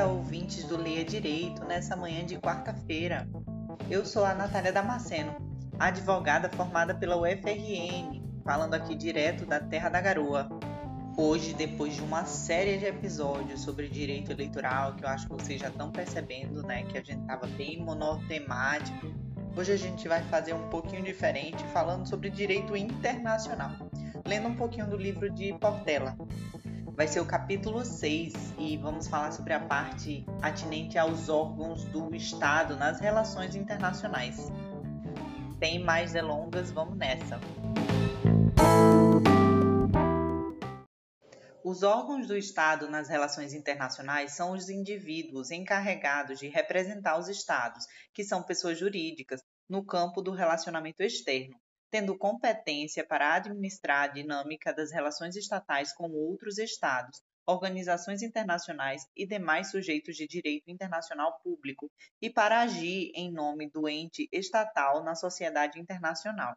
dia, ouvintes do Leia Direito, nessa manhã de quarta-feira. Eu sou a Natália Damasceno, advogada formada pela UFRN, falando aqui direto da Terra da Garoa. Hoje, depois de uma série de episódios sobre direito eleitoral, que eu acho que vocês já estão percebendo, né, que a gente estava bem monotemático, hoje a gente vai fazer um pouquinho diferente, falando sobre direito internacional, lendo um pouquinho do livro de Portela, vai ser o capítulo 6 e vamos falar sobre a parte atinente aos órgãos do Estado nas relações internacionais. Sem mais delongas, vamos nessa. Os órgãos do Estado nas relações internacionais são os indivíduos encarregados de representar os Estados, que são pessoas jurídicas, no campo do relacionamento externo, tendo competência para administrar a dinâmica das relações estatais com outros Estados, organizações internacionais e demais sujeitos de direito internacional público e para agir em nome do ente estatal na sociedade internacional.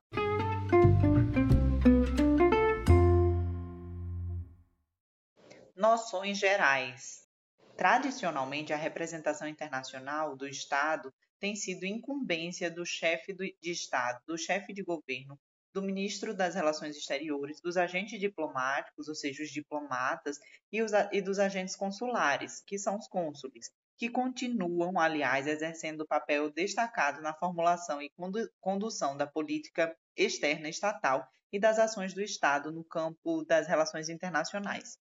Noções gerais. Tradicionalmente, a representação internacional do Estado tem sido incumbência do chefe de Estado, do chefe de governo, do ministro das Relações Exteriores, dos agentes diplomáticos, ou seja, os diplomatas, e, os, e dos agentes consulares, que são os cônsules, que continuam, aliás, exercendo papel destacado na formulação e condução da política externa estatal e das ações do Estado no campo das relações internacionais.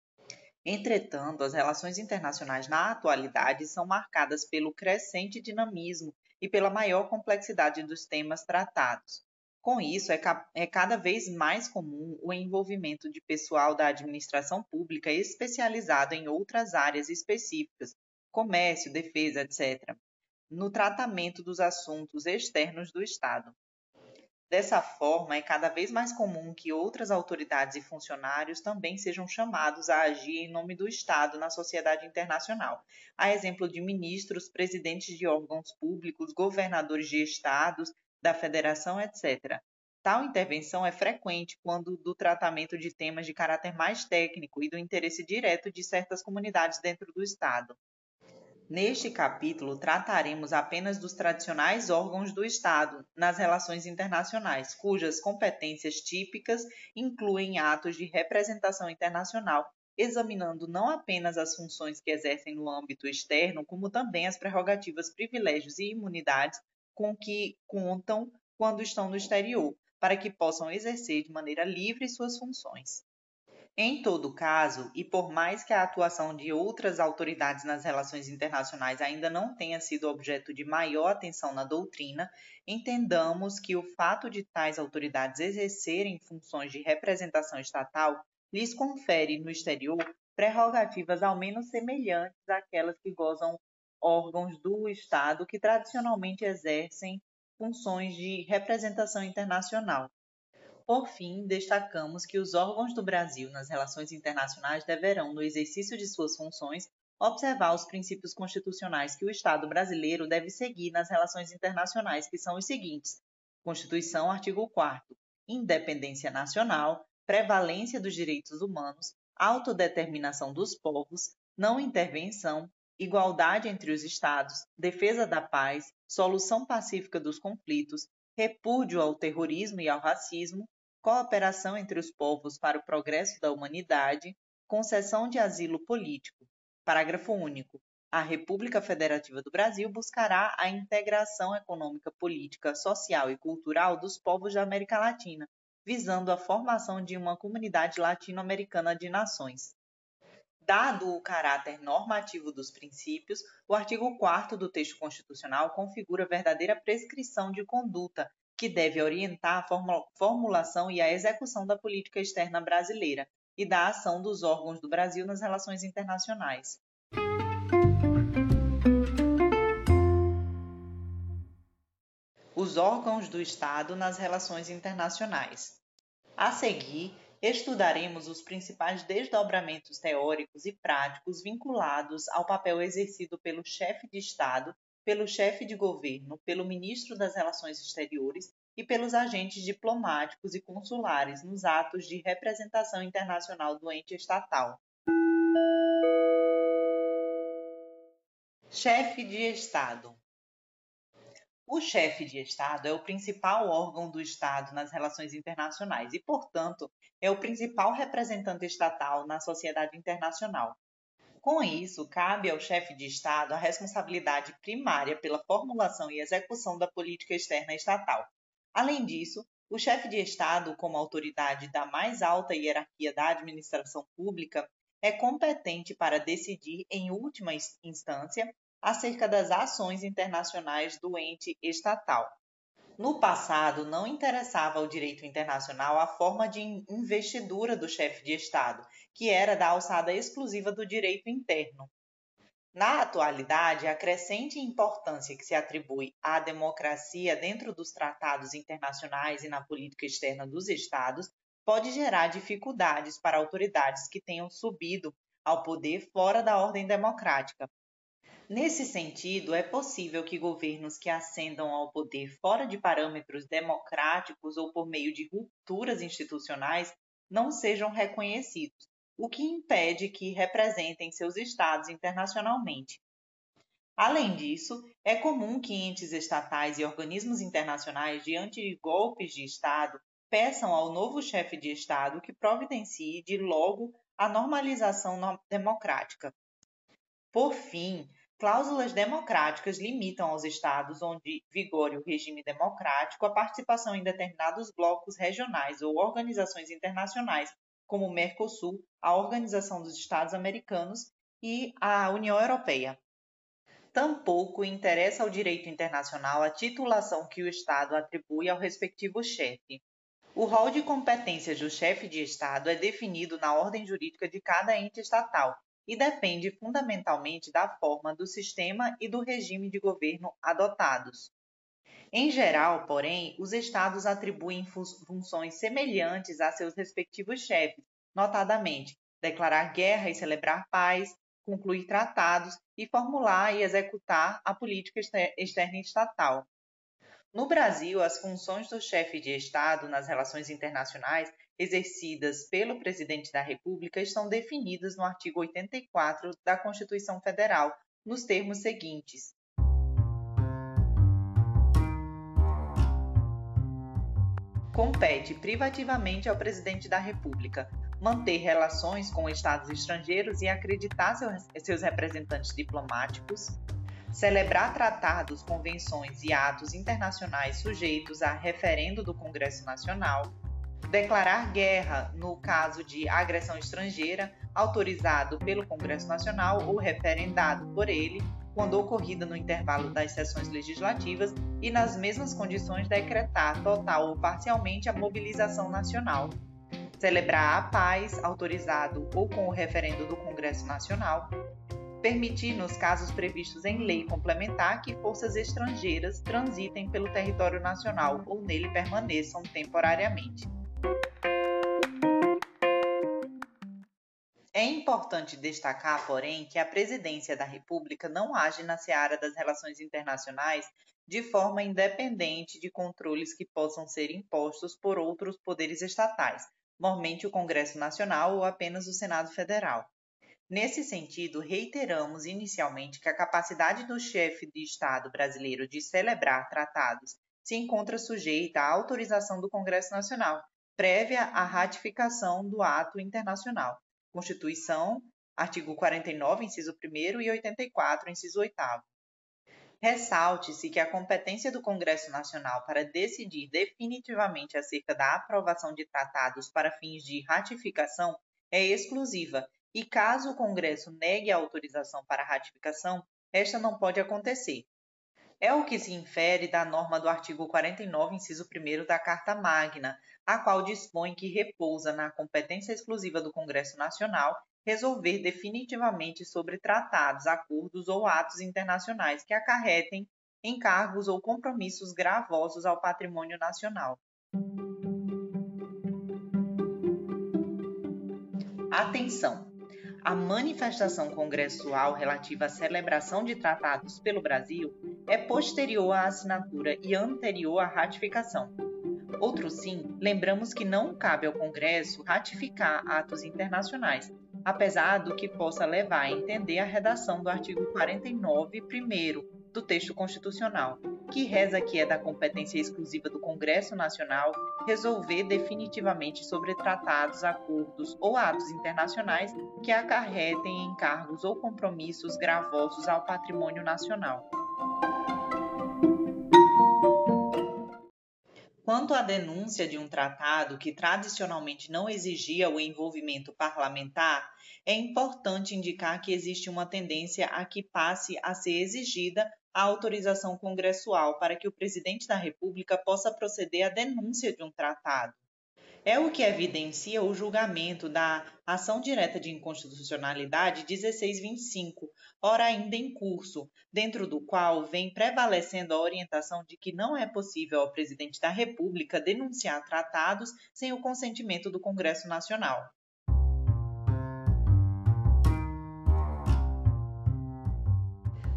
Entretanto, as relações internacionais na atualidade são marcadas pelo crescente dinamismo e pela maior complexidade dos temas tratados. Com isso, é, ca é cada vez mais comum o envolvimento de pessoal da administração pública especializado em outras áreas específicas, comércio, defesa, etc., no tratamento dos assuntos externos do Estado. Dessa forma, é cada vez mais comum que outras autoridades e funcionários também sejam chamados a agir em nome do Estado na sociedade internacional, a exemplo de ministros, presidentes de órgãos públicos, governadores de estados, da federação, etc. Tal intervenção é frequente quando do tratamento de temas de caráter mais técnico e do interesse direto de certas comunidades dentro do Estado. Neste capítulo, trataremos apenas dos tradicionais órgãos do Estado nas relações internacionais, cujas competências típicas incluem atos de representação internacional, examinando não apenas as funções que exercem no âmbito externo, como também as prerrogativas, privilégios e imunidades com que contam quando estão no exterior, para que possam exercer de maneira livre suas funções. Em todo caso, e por mais que a atuação de outras autoridades nas relações internacionais ainda não tenha sido objeto de maior atenção na doutrina, entendamos que o fato de tais autoridades exercerem funções de representação estatal lhes confere no exterior prerrogativas ao menos semelhantes àquelas que gozam órgãos do Estado que tradicionalmente exercem funções de representação internacional. Por fim, destacamos que os órgãos do Brasil nas relações internacionais deverão, no exercício de suas funções, observar os princípios constitucionais que o Estado brasileiro deve seguir nas relações internacionais, que são os seguintes: Constituição, artigo 4 independência nacional, prevalência dos direitos humanos, autodeterminação dos povos, não intervenção, igualdade entre os Estados, defesa da paz, solução pacífica dos conflitos, repúdio ao terrorismo e ao racismo, cooperação entre os povos para o progresso da humanidade, concessão de asilo político. Parágrafo único. A República Federativa do Brasil buscará a integração econômica, política, social e cultural dos povos da América Latina, visando a formação de uma comunidade latino-americana de nações. Dado o caráter normativo dos princípios, o artigo 4 do texto constitucional configura verdadeira prescrição de conduta que deve orientar a formulação e a execução da política externa brasileira e da ação dos órgãos do Brasil nas relações internacionais. Os órgãos do Estado nas relações internacionais. A seguir, estudaremos os principais desdobramentos teóricos e práticos vinculados ao papel exercido pelo chefe de Estado pelo chefe de governo, pelo ministro das Relações Exteriores e pelos agentes diplomáticos e consulares nos atos de representação internacional do ente estatal. Chefe de Estado. O chefe de Estado é o principal órgão do Estado nas relações internacionais e, portanto, é o principal representante estatal na sociedade internacional. Com isso, cabe ao chefe de Estado a responsabilidade primária pela formulação e execução da política externa estatal. Além disso, o chefe de Estado, como autoridade da mais alta hierarquia da administração pública, é competente para decidir, em última instância, acerca das ações internacionais do ente estatal. No passado, não interessava ao direito internacional a forma de investidura do chefe de Estado, que era da alçada exclusiva do direito interno. Na atualidade, a crescente importância que se atribui à democracia dentro dos tratados internacionais e na política externa dos Estados pode gerar dificuldades para autoridades que tenham subido ao poder fora da ordem democrática, Nesse sentido, é possível que governos que ascendam ao poder fora de parâmetros democráticos ou por meio de rupturas institucionais não sejam reconhecidos, o que impede que representem seus estados internacionalmente. Além disso, é comum que entes estatais e organismos internacionais, diante de golpes de Estado, peçam ao novo chefe de Estado que providencie de logo a normalização democrática. Por fim, Cláusulas democráticas limitam aos estados onde vigore o regime democrático a participação em determinados blocos regionais ou organizações internacionais, como o Mercosul, a Organização dos Estados Americanos e a União Europeia. Tampouco interessa ao direito internacional a titulação que o Estado atribui ao respectivo chefe. O rol de competências do chefe de Estado é definido na ordem jurídica de cada ente estatal, e depende fundamentalmente da forma do sistema e do regime de governo adotados. Em geral, porém, os estados atribuem funções semelhantes a seus respectivos chefes, notadamente declarar guerra e celebrar paz, concluir tratados e formular e executar a política externa estatal. No Brasil, as funções do chefe de Estado nas relações internacionais exercidas pelo Presidente da República estão definidas no artigo 84 da Constituição Federal, nos termos seguintes: compete privativamente ao Presidente da República manter relações com estados estrangeiros e acreditar seus representantes diplomáticos, celebrar tratados, convenções e atos internacionais sujeitos a referendo do Congresso Nacional, declarar guerra no caso de agressão estrangeira, autorizado pelo Congresso Nacional ou referendado por ele, quando ocorrida no intervalo das sessões legislativas e nas mesmas condições decretar total ou parcialmente a mobilização nacional. Celebrar a paz, autorizado ou com o referendo do Congresso Nacional. Permitir, nos casos previstos em lei complementar, que forças estrangeiras transitem pelo território nacional ou nele permaneçam temporariamente. É importante destacar, porém, que a Presidência da República não age na seara das relações internacionais de forma independente de controles que possam ser impostos por outros poderes estatais, normalmente o Congresso Nacional ou apenas o Senado Federal. Nesse sentido, reiteramos inicialmente que a capacidade do chefe de Estado brasileiro de celebrar tratados se encontra sujeita à autorização do Congresso Nacional, prévia à ratificação do ato internacional. Constituição, artigo 49, inciso 1 e 84, inciso 8. Ressalte-se que a competência do Congresso Nacional para decidir definitivamente acerca da aprovação de tratados para fins de ratificação é exclusiva e, caso o Congresso negue a autorização para ratificação, esta não pode acontecer. É o que se infere da norma do artigo 49, inciso 1 da Carta Magna, a qual dispõe que repousa na competência exclusiva do Congresso Nacional resolver definitivamente sobre tratados, acordos ou atos internacionais que acarretem encargos ou compromissos gravosos ao patrimônio nacional. Atenção! A manifestação congressual relativa à celebração de tratados pelo Brasil é posterior à assinatura e anterior à ratificação Outro sim, lembramos que não cabe ao Congresso ratificar atos internacionais, apesar do que possa levar a entender a redação do artigo 49, primeiro, do texto constitucional, que reza que é da competência exclusiva do Congresso Nacional resolver definitivamente sobre tratados, acordos ou atos internacionais que acarretem encargos ou compromissos gravosos ao patrimônio nacional. Quanto à denúncia de um tratado que tradicionalmente não exigia o envolvimento parlamentar, é importante indicar que existe uma tendência a que passe a ser exigida a autorização congressual para que o presidente da República possa proceder à denúncia de um tratado. É o que evidencia o julgamento da ação direta de inconstitucionalidade 1625, ora ainda em curso, dentro do qual vem prevalecendo a orientação de que não é possível ao presidente da República denunciar tratados sem o consentimento do Congresso Nacional.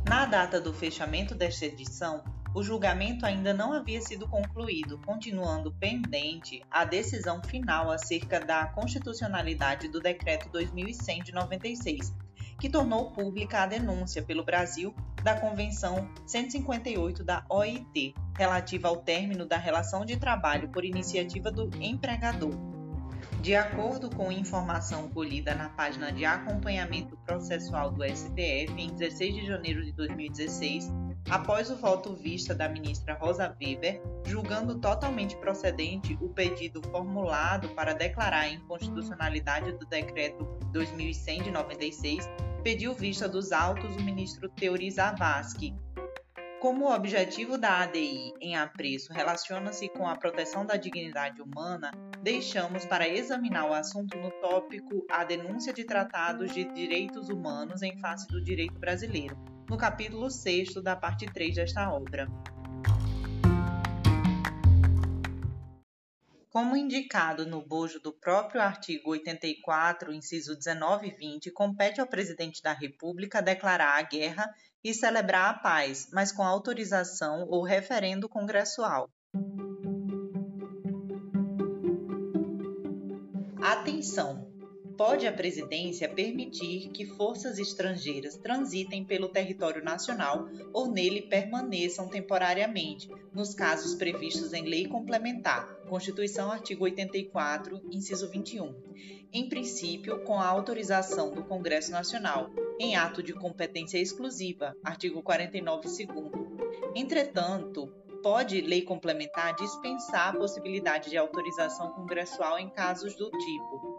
Na data do fechamento desta edição, o julgamento ainda não havia sido concluído, continuando pendente a decisão final acerca da constitucionalidade do Decreto 2100 de 96, que tornou pública a denúncia pelo Brasil da Convenção 158 da OIT, relativa ao término da relação de trabalho por iniciativa do empregador. De acordo com informação colhida na página de acompanhamento processual do STF, em 16 de janeiro de 2016, após o voto vista da ministra Rosa Weber, julgando totalmente procedente o pedido formulado para declarar a inconstitucionalidade do decreto 2100 de 96, pediu vista dos autos o ministro Teori Zavascki. Como o objetivo da ADI em apreço relaciona-se com a proteção da dignidade humana, deixamos para examinar o assunto no tópico A denúncia de tratados de direitos humanos em face do direito brasileiro, no capítulo 6 da parte 3 desta obra. Como indicado no bojo do próprio artigo 84, inciso 19 e 20, compete ao presidente da República declarar a guerra e celebrar a paz, mas com autorização ou referendo congressual. Atenção! pode a presidência permitir que forças estrangeiras transitem pelo território nacional ou nele permaneçam temporariamente, nos casos previstos em lei complementar, Constituição, artigo 84, inciso 21. Em princípio, com a autorização do Congresso Nacional, em ato de competência exclusiva, artigo 49, segundo. Entretanto, pode lei complementar dispensar a possibilidade de autorização congressual em casos do tipo.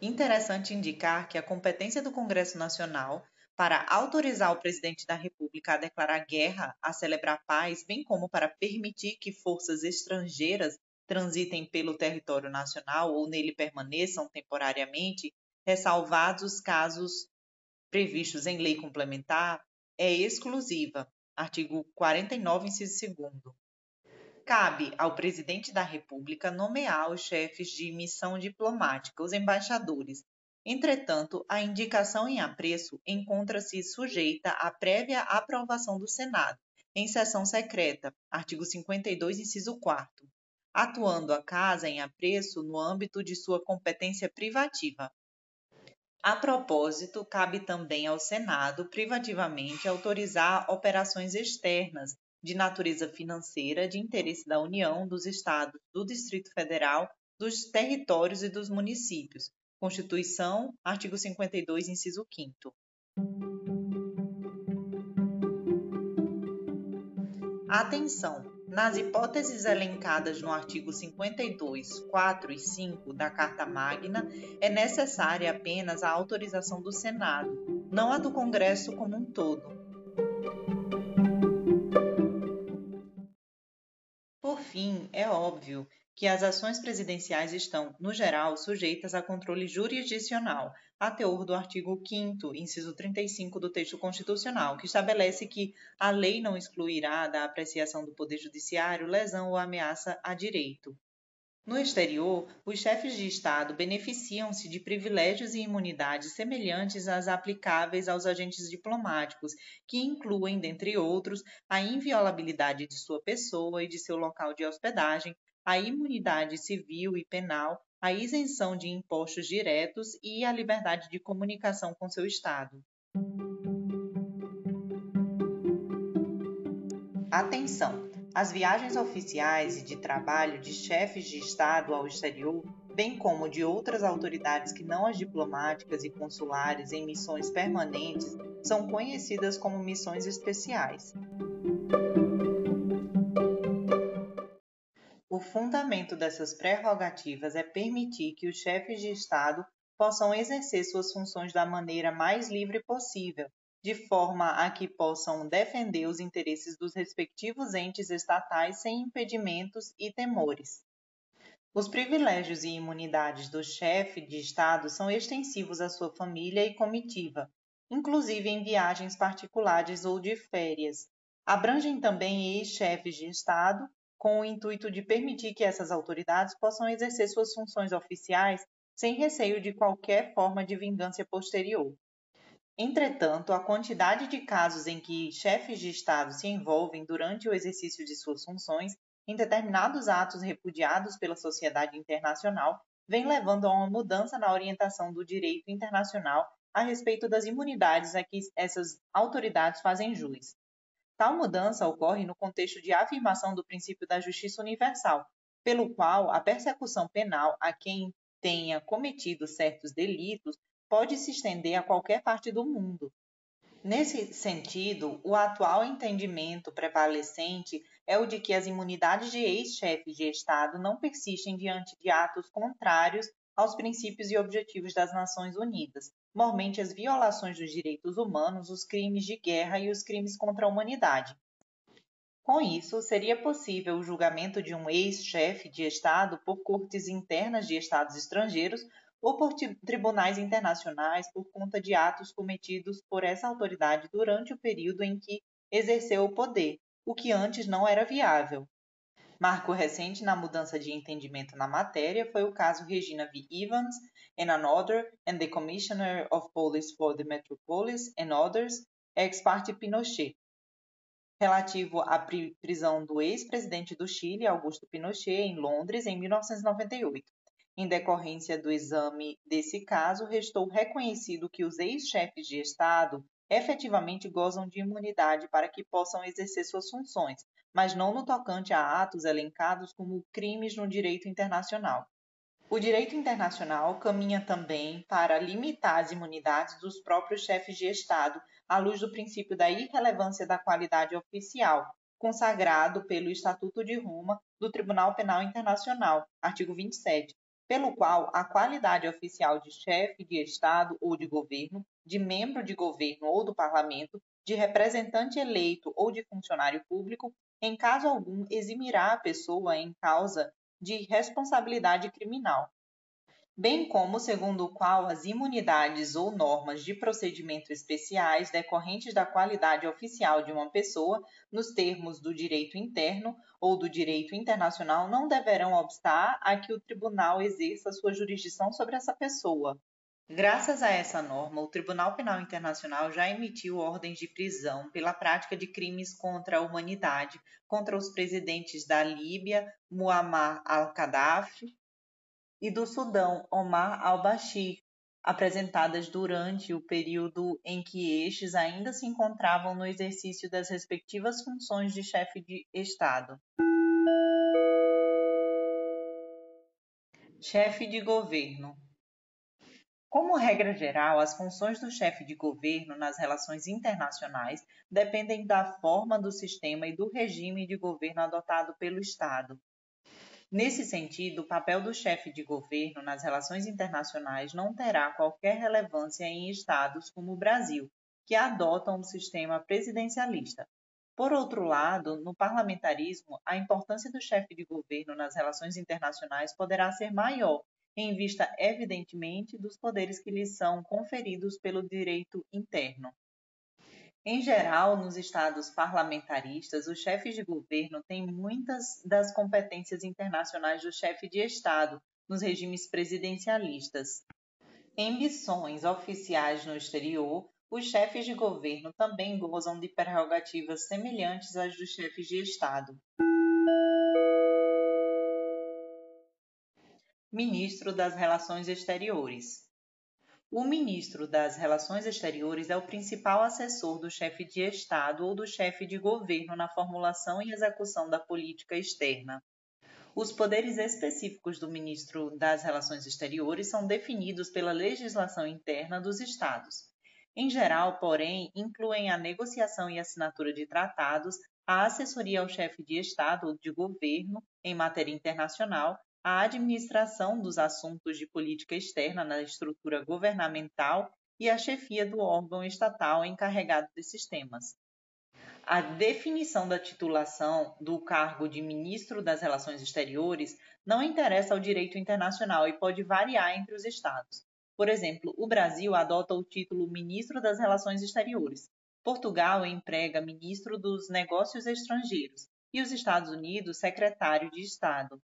Interessante indicar que a competência do Congresso Nacional para autorizar o presidente da República a declarar guerra, a celebrar paz, bem como para permitir que forças estrangeiras transitem pelo território nacional ou nele permaneçam temporariamente, ressalvados os casos previstos em lei complementar, é exclusiva. Artigo 49, inciso 2 cabe ao presidente da República nomear os chefes de missão diplomática, os embaixadores. Entretanto, a indicação em apreço encontra-se sujeita à prévia aprovação do Senado, em sessão secreta, artigo 52, inciso 4, atuando a Casa em apreço no âmbito de sua competência privativa. A propósito, cabe também ao Senado privativamente autorizar operações externas de natureza financeira de interesse da União, dos Estados, do Distrito Federal, dos territórios e dos municípios. Constituição, artigo 52, inciso 5. Atenção! Nas hipóteses elencadas no artigo 52, 4 e 5 da Carta Magna, é necessária apenas a autorização do Senado, não a do Congresso como um todo. fim, é óbvio que as ações presidenciais estão, no geral, sujeitas a controle jurisdicional, a teor do artigo 5 inciso 35 do texto constitucional, que estabelece que a lei não excluirá da apreciação do Poder Judiciário lesão ou ameaça a direito. No exterior, os chefes de Estado beneficiam-se de privilégios e imunidades semelhantes às aplicáveis aos agentes diplomáticos, que incluem, dentre outros, a inviolabilidade de sua pessoa e de seu local de hospedagem, a imunidade civil e penal, a isenção de impostos diretos e a liberdade de comunicação com seu Estado. Atenção! As viagens oficiais e de trabalho de chefes de Estado ao exterior, bem como de outras autoridades que não as diplomáticas e consulares em missões permanentes, são conhecidas como missões especiais. Fundamento dessas prerrogativas é permitir que os chefes de Estado possam exercer suas funções da maneira mais livre possível, de forma a que possam defender os interesses dos respectivos entes estatais sem impedimentos e temores. Os privilégios e imunidades do chefe de Estado são extensivos à sua família e comitiva, inclusive em viagens particulares ou de férias. Abrangem também ex-chefes de Estado, com o intuito de permitir que essas autoridades possam exercer suas funções oficiais sem receio de qualquer forma de vingança posterior. Entretanto, a quantidade de casos em que chefes de Estado se envolvem durante o exercício de suas funções em determinados atos repudiados pela sociedade internacional vem levando a uma mudança na orientação do direito internacional a respeito das imunidades a que essas autoridades fazem jus. Tal mudança ocorre no contexto de afirmação do princípio da justiça universal, pelo qual a persecução penal a quem tenha cometido certos delitos pode se estender a qualquer parte do mundo. Nesse sentido, o atual entendimento prevalecente é o de que as imunidades de ex-chefes de Estado não persistem diante de atos contrários aos princípios e objetivos das Nações Unidas, mormente as violações dos direitos humanos, os crimes de guerra e os crimes contra a humanidade. Com isso, seria possível o julgamento de um ex-chefe de Estado por cortes internas de Estados estrangeiros ou por tribunais internacionais por conta de atos cometidos por essa autoridade durante o período em que exerceu o poder, o que antes não era viável. Marco recente na mudança de entendimento na matéria foi o caso Regina V. Evans and Another and the Commissioner of Police for the Metropolis and Others, ex parte Pinochet, relativo à prisão do ex-presidente do Chile, Augusto Pinochet, em Londres, em 1998. Em decorrência do exame desse caso, restou reconhecido que os ex-chefes de Estado efetivamente gozam de imunidade para que possam exercer suas funções, mas não no tocante a atos elencados como crimes no direito internacional. O direito internacional caminha também para limitar as imunidades dos próprios chefes de Estado, à luz do princípio da irrelevância da qualidade oficial, consagrado pelo Estatuto de Roma do Tribunal Penal Internacional, artigo 27, pelo qual a qualidade oficial de chefe de Estado ou de governo, de membro de governo ou do parlamento, de representante eleito ou de funcionário público, em caso algum eximirá a pessoa em causa de responsabilidade criminal, bem como segundo o qual as imunidades ou normas de procedimento especiais decorrentes da qualidade oficial de uma pessoa, nos termos do direito interno ou do direito internacional, não deverão obstar a que o tribunal exerça sua jurisdição sobre essa pessoa. Graças a essa norma, o Tribunal Penal Internacional já emitiu ordens de prisão pela prática de crimes contra a humanidade contra os presidentes da Líbia, Muammar al-Gaddafi, e do Sudão, Omar al-Bashir, apresentadas durante o período em que estes ainda se encontravam no exercício das respectivas funções de chefe de Estado. Chefe de governo. Como regra geral, as funções do chefe de governo nas relações internacionais dependem da forma do sistema e do regime de governo adotado pelo Estado. Nesse sentido, o papel do chefe de governo nas relações internacionais não terá qualquer relevância em estados como o Brasil, que adotam um sistema presidencialista. Por outro lado, no parlamentarismo, a importância do chefe de governo nas relações internacionais poderá ser maior, em vista, evidentemente, dos poderes que lhes são conferidos pelo direito interno. Em geral, nos estados parlamentaristas, os chefes de governo têm muitas das competências internacionais do chefe de Estado nos regimes presidencialistas. Em missões oficiais no exterior, os chefes de governo também gozam de prerrogativas semelhantes às dos chefes de Estado. Ministro das Relações Exteriores o ministro das Relações Exteriores é o principal assessor do chefe de Estado ou do chefe de governo na formulação e execução da política externa. Os poderes específicos do ministro das Relações Exteriores são definidos pela legislação interna dos Estados. Em geral, porém, incluem a negociação e assinatura de tratados, a assessoria ao chefe de Estado ou de governo em matéria internacional a administração dos assuntos de política externa na estrutura governamental e a chefia do órgão estatal encarregado desses temas. A definição da titulação do cargo de ministro das Relações Exteriores não interessa ao direito internacional e pode variar entre os estados. Por exemplo, o Brasil adota o título Ministro das Relações Exteriores. Portugal emprega Ministro dos Negócios Estrangeiros e os Estados Unidos Secretário de Estado.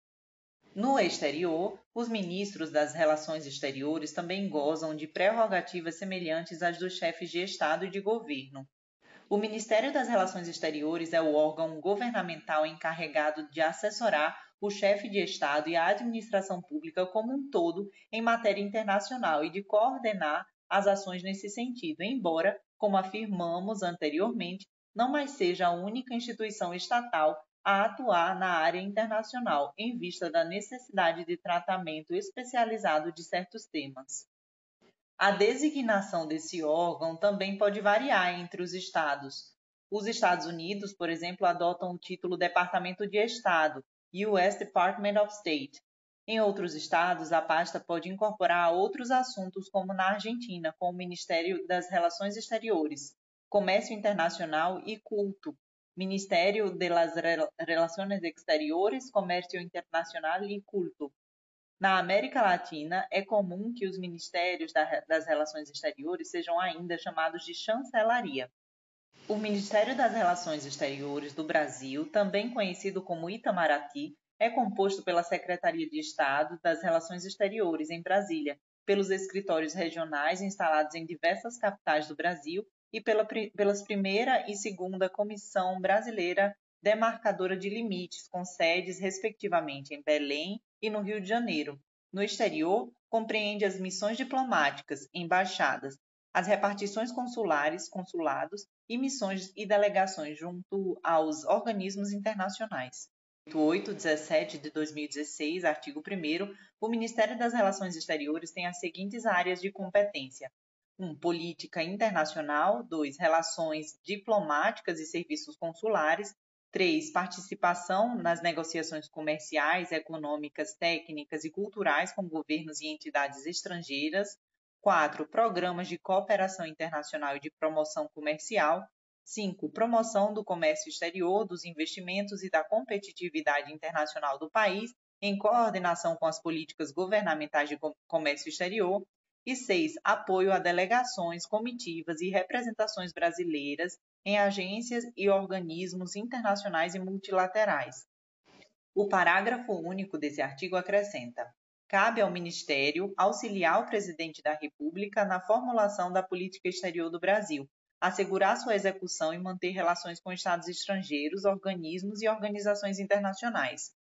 No exterior, os ministros das Relações Exteriores também gozam de prerrogativas semelhantes às dos chefes de Estado e de governo. O Ministério das Relações Exteriores é o órgão governamental encarregado de assessorar o chefe de Estado e a administração pública como um todo em matéria internacional e de coordenar as ações nesse sentido, embora, como afirmamos anteriormente, não mais seja a única instituição estatal a atuar na área internacional em vista da necessidade de tratamento especializado de certos temas. A designação desse órgão também pode variar entre os estados. Os Estados Unidos, por exemplo, adotam o título Departamento de Estado, US Department of State. Em outros estados, a pasta pode incorporar outros assuntos, como na Argentina, com o Ministério das Relações Exteriores, Comércio Internacional e Culto, Ministério de las Relaciones Exteriores, Comércio Internacional e Culto. Na América Latina, é comum que os ministérios das Relações Exteriores sejam ainda chamados de chancelaria. O Ministério das Relações Exteriores do Brasil, também conhecido como Itamaraty, é composto pela Secretaria de Estado das Relações Exteriores em Brasília, pelos escritórios regionais instalados em diversas capitais do Brasil e pela, pelas primeira e segunda Comissão Brasileira Demarcadora de Limites, com sedes, respectivamente, em Belém e no Rio de Janeiro. No exterior, compreende as missões diplomáticas, embaixadas, as repartições consulares, consulados e missões e delegações junto aos organismos internacionais. 817 de 2016, artigo 1 o Ministério das Relações Exteriores tem as seguintes áreas de competência: 1. Um, política internacional. 2. Relações diplomáticas e serviços consulares. 3. Participação nas negociações comerciais, econômicas, técnicas e culturais com governos e entidades estrangeiras. 4. Programas de cooperação internacional e de promoção comercial. 5. Promoção do comércio exterior, dos investimentos e da competitividade internacional do país, em coordenação com as políticas governamentais de comércio exterior. E seis, apoio a delegações, comitivas e representações brasileiras em agências e organismos internacionais e multilaterais. O parágrafo único desse artigo acrescenta: cabe ao Ministério auxiliar o Presidente da República na formulação da política exterior do Brasil, assegurar sua execução e manter relações com Estados estrangeiros, organismos e organizações internacionais.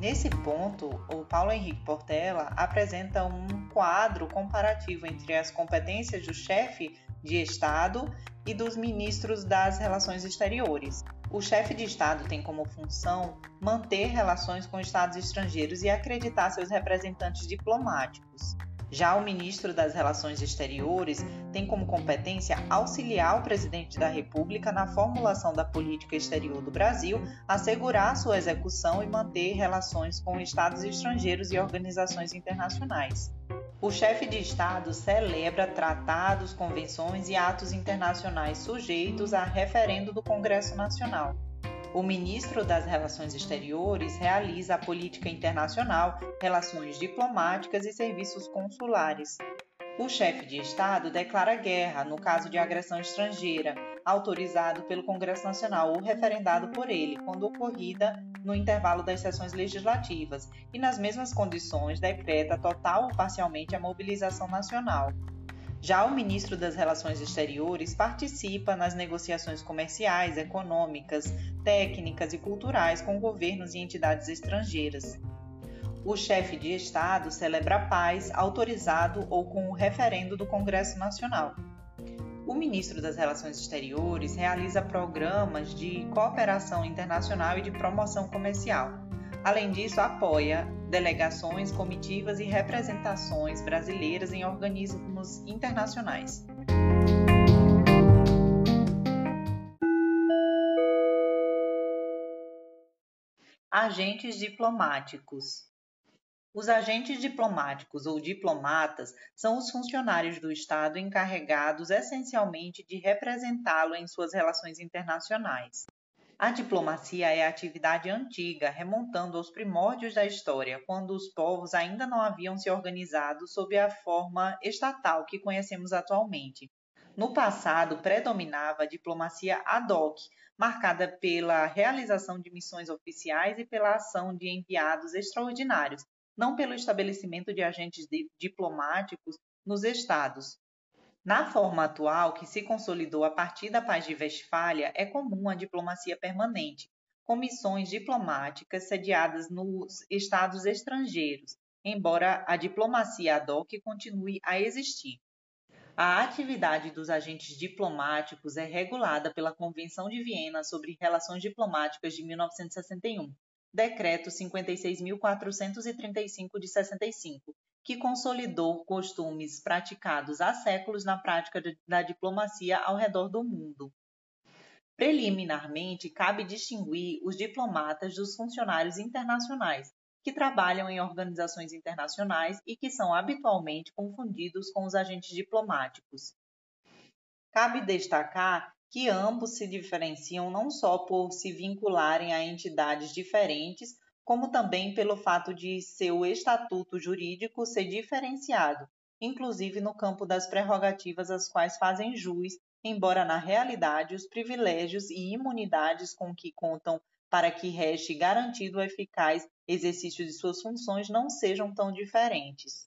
Nesse ponto, o Paulo Henrique Portela apresenta um quadro comparativo entre as competências do chefe de Estado e dos ministros das relações exteriores. O chefe de Estado tem como função manter relações com estados estrangeiros e acreditar seus representantes diplomáticos. Já o ministro das Relações Exteriores tem como competência auxiliar o presidente da República na formulação da política exterior do Brasil, assegurar sua execução e manter relações com estados estrangeiros e organizações internacionais. O chefe de Estado celebra tratados, convenções e atos internacionais sujeitos a referendo do Congresso Nacional. O ministro das Relações Exteriores realiza a política internacional, relações diplomáticas e serviços consulares. O chefe de Estado declara guerra no caso de agressão estrangeira, autorizado pelo Congresso Nacional ou referendado por ele, quando ocorrida no intervalo das sessões legislativas, e nas mesmas condições decreta total ou parcialmente a mobilização nacional. Já o ministro das Relações Exteriores participa nas negociações comerciais, econômicas, técnicas e culturais com governos e entidades estrangeiras. O chefe de Estado celebra a paz autorizado ou com o referendo do Congresso Nacional. O ministro das Relações Exteriores realiza programas de cooperação internacional e de promoção comercial Além disso, apoia delegações, comitivas e representações brasileiras em organismos internacionais. Agentes diplomáticos. Os agentes diplomáticos ou diplomatas são os funcionários do Estado encarregados essencialmente de representá-lo em suas relações internacionais. A diplomacia é atividade antiga, remontando aos primórdios da história, quando os povos ainda não haviam se organizado sob a forma estatal que conhecemos atualmente. No passado, predominava a diplomacia ad hoc, marcada pela realização de missões oficiais e pela ação de enviados extraordinários, não pelo estabelecimento de agentes diplomáticos nos estados. Na forma atual, que se consolidou a partir da Paz de Westfália, é comum a diplomacia permanente, com missões diplomáticas sediadas nos estados estrangeiros, embora a diplomacia ad hoc continue a existir. A atividade dos agentes diplomáticos é regulada pela Convenção de Viena sobre Relações Diplomáticas de 1961, Decreto 56.435 de 65, que consolidou costumes praticados há séculos na prática da diplomacia ao redor do mundo. Preliminarmente, cabe distinguir os diplomatas dos funcionários internacionais, que trabalham em organizações internacionais e que são habitualmente confundidos com os agentes diplomáticos. Cabe destacar que ambos se diferenciam não só por se vincularem a entidades diferentes como também pelo fato de seu estatuto jurídico ser diferenciado, inclusive no campo das prerrogativas às quais fazem jus, embora na realidade os privilégios e imunidades com que contam para que reste garantido o eficaz exercício de suas funções não sejam tão diferentes.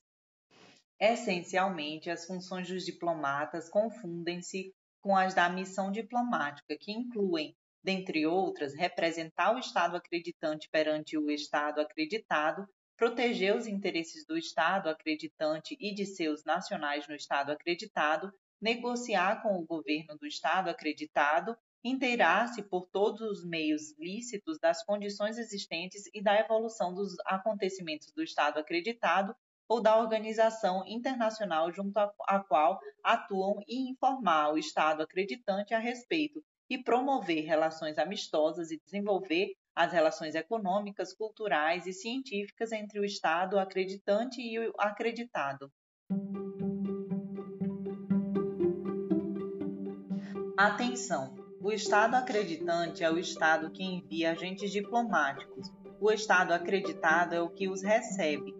Essencialmente, as funções dos diplomatas confundem-se com as da missão diplomática, que incluem dentre outras, representar o Estado acreditante perante o Estado acreditado, proteger os interesses do Estado acreditante e de seus nacionais no Estado acreditado, negociar com o governo do Estado acreditado, inteirar-se por todos os meios lícitos das condições existentes e da evolução dos acontecimentos do Estado acreditado ou da organização internacional junto à qual atuam e informar o Estado acreditante a respeito e promover relações amistosas e desenvolver as relações econômicas, culturais e científicas entre o Estado acreditante e o acreditado. Atenção! O Estado acreditante é o Estado que envia agentes diplomáticos. O Estado acreditado é o que os recebe.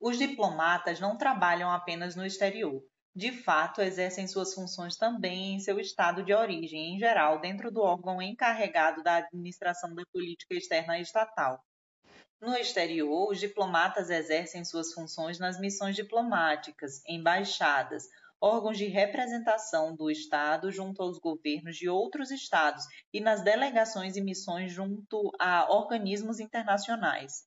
Os diplomatas não trabalham apenas no exterior de fato exercem suas funções também em seu estado de origem, em geral, dentro do órgão encarregado da administração da política externa estatal. No exterior, os diplomatas exercem suas funções nas missões diplomáticas, embaixadas, órgãos de representação do Estado junto aos governos de outros Estados e nas delegações e missões junto a organismos internacionais.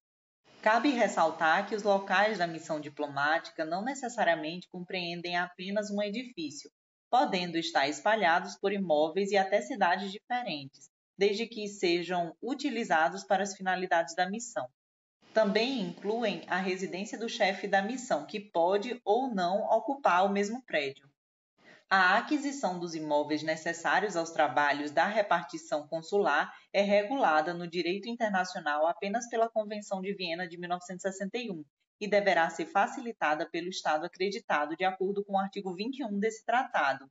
Cabe ressaltar que os locais da missão diplomática não necessariamente compreendem apenas um edifício, podendo estar espalhados por imóveis e até cidades diferentes, desde que sejam utilizados para as finalidades da missão. Também incluem a residência do chefe da missão, que pode ou não ocupar o mesmo prédio. A aquisição dos imóveis necessários aos trabalhos da repartição consular é regulada no direito internacional apenas pela Convenção de Viena de 1961 e deverá ser facilitada pelo Estado acreditado de acordo com o artigo 21 desse tratado.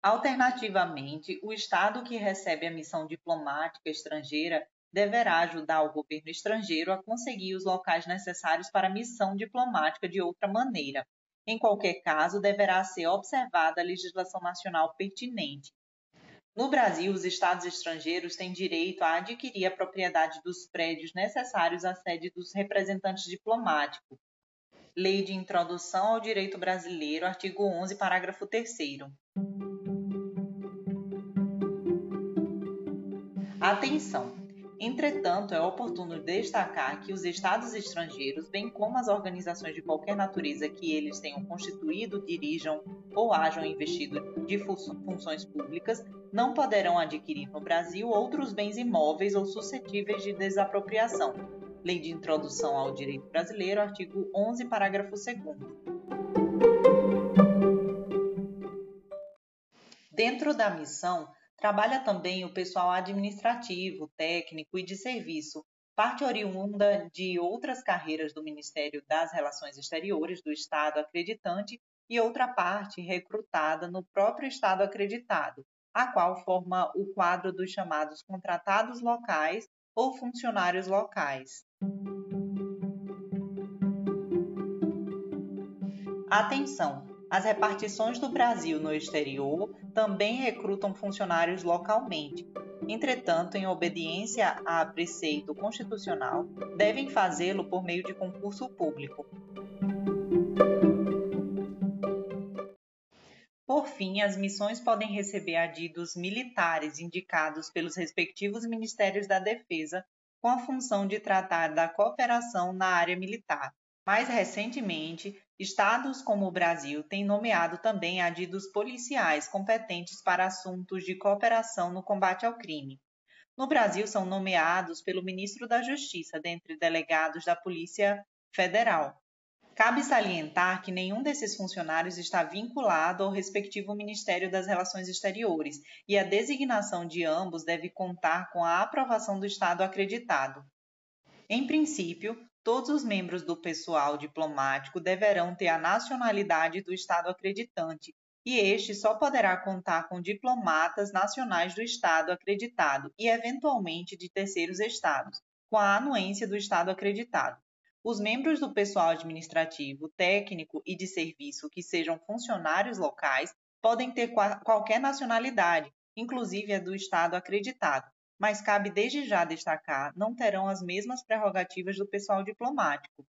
Alternativamente, o Estado que recebe a missão diplomática estrangeira deverá ajudar o governo estrangeiro a conseguir os locais necessários para a missão diplomática de outra maneira. Em qualquer caso, deverá ser observada a legislação nacional pertinente. No Brasil, os estados estrangeiros têm direito a adquirir a propriedade dos prédios necessários à sede dos representantes diplomáticos. Lei de Introdução ao Direito Brasileiro, artigo 11, parágrafo 3 Atenção! Entretanto, é oportuno destacar que os Estados estrangeiros, bem como as organizações de qualquer natureza que eles tenham constituído, dirijam ou hajam investido de funções públicas, não poderão adquirir no Brasil outros bens imóveis ou suscetíveis de desapropriação. Lei de Introdução ao Direito Brasileiro, artigo 11, parágrafo 2. Dentro da missão, Trabalha também o pessoal administrativo, técnico e de serviço, parte oriunda de outras carreiras do Ministério das Relações Exteriores do Estado acreditante e outra parte recrutada no próprio Estado acreditado, a qual forma o quadro dos chamados contratados locais ou funcionários locais. Atenção! As repartições do Brasil no exterior também recrutam funcionários localmente. Entretanto, em obediência a preceito constitucional, devem fazê-lo por meio de concurso público. Por fim, as missões podem receber adidos militares indicados pelos respectivos Ministérios da Defesa com a função de tratar da cooperação na área militar. Mais recentemente, Estados como o Brasil têm nomeado também adidos policiais competentes para assuntos de cooperação no combate ao crime. No Brasil, são nomeados pelo ministro da Justiça, dentre delegados da Polícia Federal. Cabe salientar que nenhum desses funcionários está vinculado ao respectivo Ministério das Relações Exteriores e a designação de ambos deve contar com a aprovação do Estado acreditado. Em princípio, todos os membros do pessoal diplomático deverão ter a nacionalidade do Estado acreditante e este só poderá contar com diplomatas nacionais do Estado acreditado e, eventualmente, de terceiros estados, com a anuência do Estado acreditado. Os membros do pessoal administrativo, técnico e de serviço que sejam funcionários locais podem ter qualquer nacionalidade, inclusive a do Estado acreditado, mas cabe desde já destacar, não terão as mesmas prerrogativas do pessoal diplomático.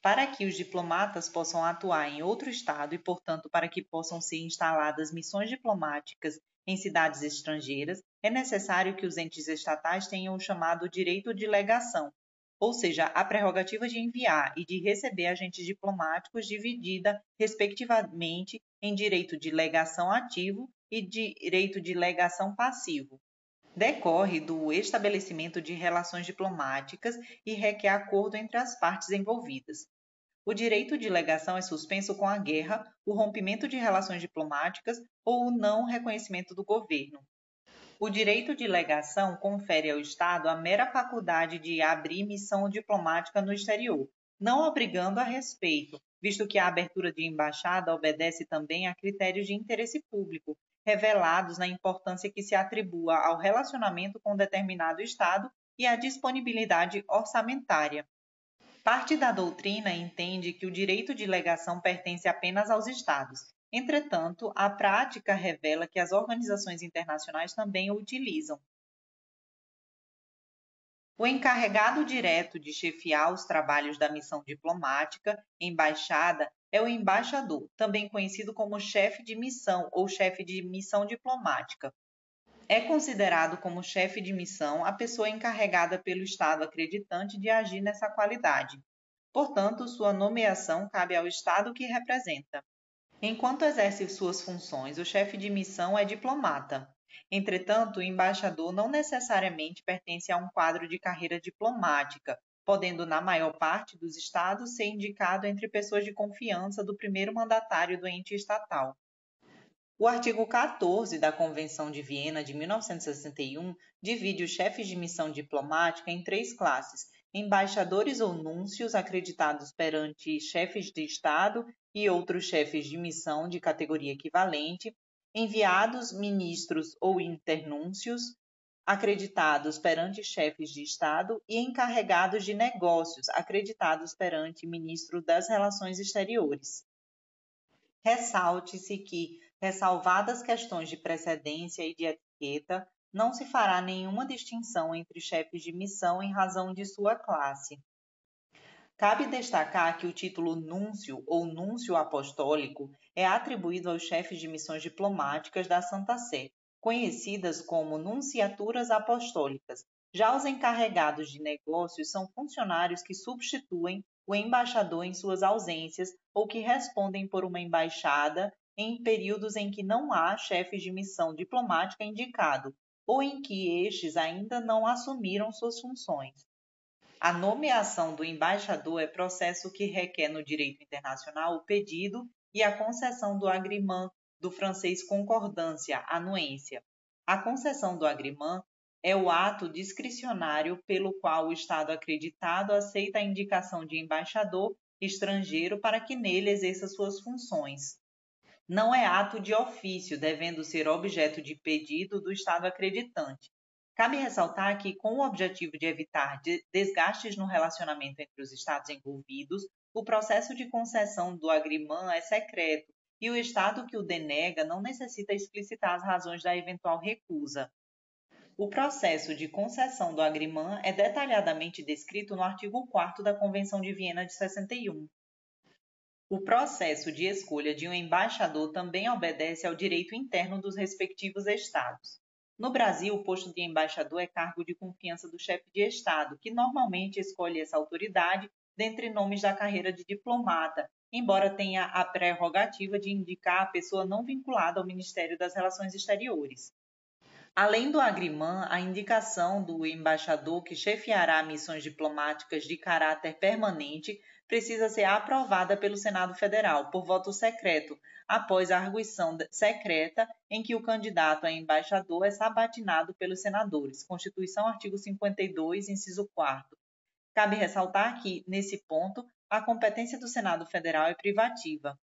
Para que os diplomatas possam atuar em outro estado e, portanto, para que possam ser instaladas missões diplomáticas em cidades estrangeiras, é necessário que os entes estatais tenham o chamado direito de legação, ou seja, a prerrogativa de enviar e de receber agentes diplomáticos dividida, respectivamente, em direito de legação ativo e direito de legação passivo decorre do estabelecimento de relações diplomáticas e requer acordo entre as partes envolvidas. O direito de legação é suspenso com a guerra, o rompimento de relações diplomáticas ou o não reconhecimento do governo. O direito de legação confere ao Estado a mera faculdade de abrir missão diplomática no exterior, não obrigando a respeito, visto que a abertura de embaixada obedece também a critérios de interesse público, revelados na importância que se atribua ao relacionamento com determinado Estado e à disponibilidade orçamentária. Parte da doutrina entende que o direito de legação pertence apenas aos Estados. Entretanto, a prática revela que as organizações internacionais também o utilizam. O encarregado direto de chefiar os trabalhos da missão diplomática, embaixada, é o embaixador, também conhecido como chefe de missão ou chefe de missão diplomática. É considerado como chefe de missão a pessoa encarregada pelo Estado acreditante de agir nessa qualidade. Portanto, sua nomeação cabe ao Estado que representa. Enquanto exerce suas funções, o chefe de missão é diplomata. Entretanto, o embaixador não necessariamente pertence a um quadro de carreira diplomática, podendo, na maior parte dos estados, ser indicado entre pessoas de confiança do primeiro mandatário do ente estatal. O artigo 14 da Convenção de Viena de 1961 divide os chefes de missão diplomática em três classes: embaixadores ou núncios acreditados perante chefes de Estado e outros chefes de missão de categoria equivalente, enviados, ministros ou internúncios, acreditados perante chefes de Estado e encarregados de negócios, acreditados perante ministro das Relações Exteriores. Ressalte-se que, ressalvadas questões de precedência e de etiqueta, não se fará nenhuma distinção entre chefes de missão em razão de sua classe. Cabe destacar que o título núncio ou núncio apostólico é atribuído aos chefes de missões diplomáticas da Santa Sé, conhecidas como nunciaturas apostólicas. Já os encarregados de negócios são funcionários que substituem o embaixador em suas ausências ou que respondem por uma embaixada em períodos em que não há chefe de missão diplomática indicado ou em que estes ainda não assumiram suas funções. A nomeação do embaixador é processo que requer no direito internacional o pedido e a concessão do agrimã do francês concordância, anuência. A concessão do agrimã é o ato discricionário pelo qual o Estado acreditado aceita a indicação de embaixador estrangeiro para que nele exerça suas funções. Não é ato de ofício, devendo ser objeto de pedido do Estado acreditante. Cabe ressaltar que, com o objetivo de evitar desgastes no relacionamento entre os Estados envolvidos, o processo de concessão do agrimã é secreto e o Estado que o denega não necessita explicitar as razões da eventual recusa. O processo de concessão do agrimã é detalhadamente descrito no artigo 4 da Convenção de Viena de 61. O processo de escolha de um embaixador também obedece ao direito interno dos respectivos estados. No Brasil, o posto de embaixador é cargo de confiança do chefe de Estado, que normalmente escolhe essa autoridade dentre nomes da carreira de diplomata, embora tenha a prerrogativa de indicar a pessoa não vinculada ao Ministério das Relações Exteriores. Além do agrimã, a indicação do embaixador que chefiará missões diplomáticas de caráter permanente precisa ser aprovada pelo Senado Federal por voto secreto, após a arguição secreta em que o candidato a embaixador é sabatinado pelos senadores. Constituição, artigo 52, inciso 4. Cabe ressaltar que, nesse ponto, a competência do Senado Federal é privativa.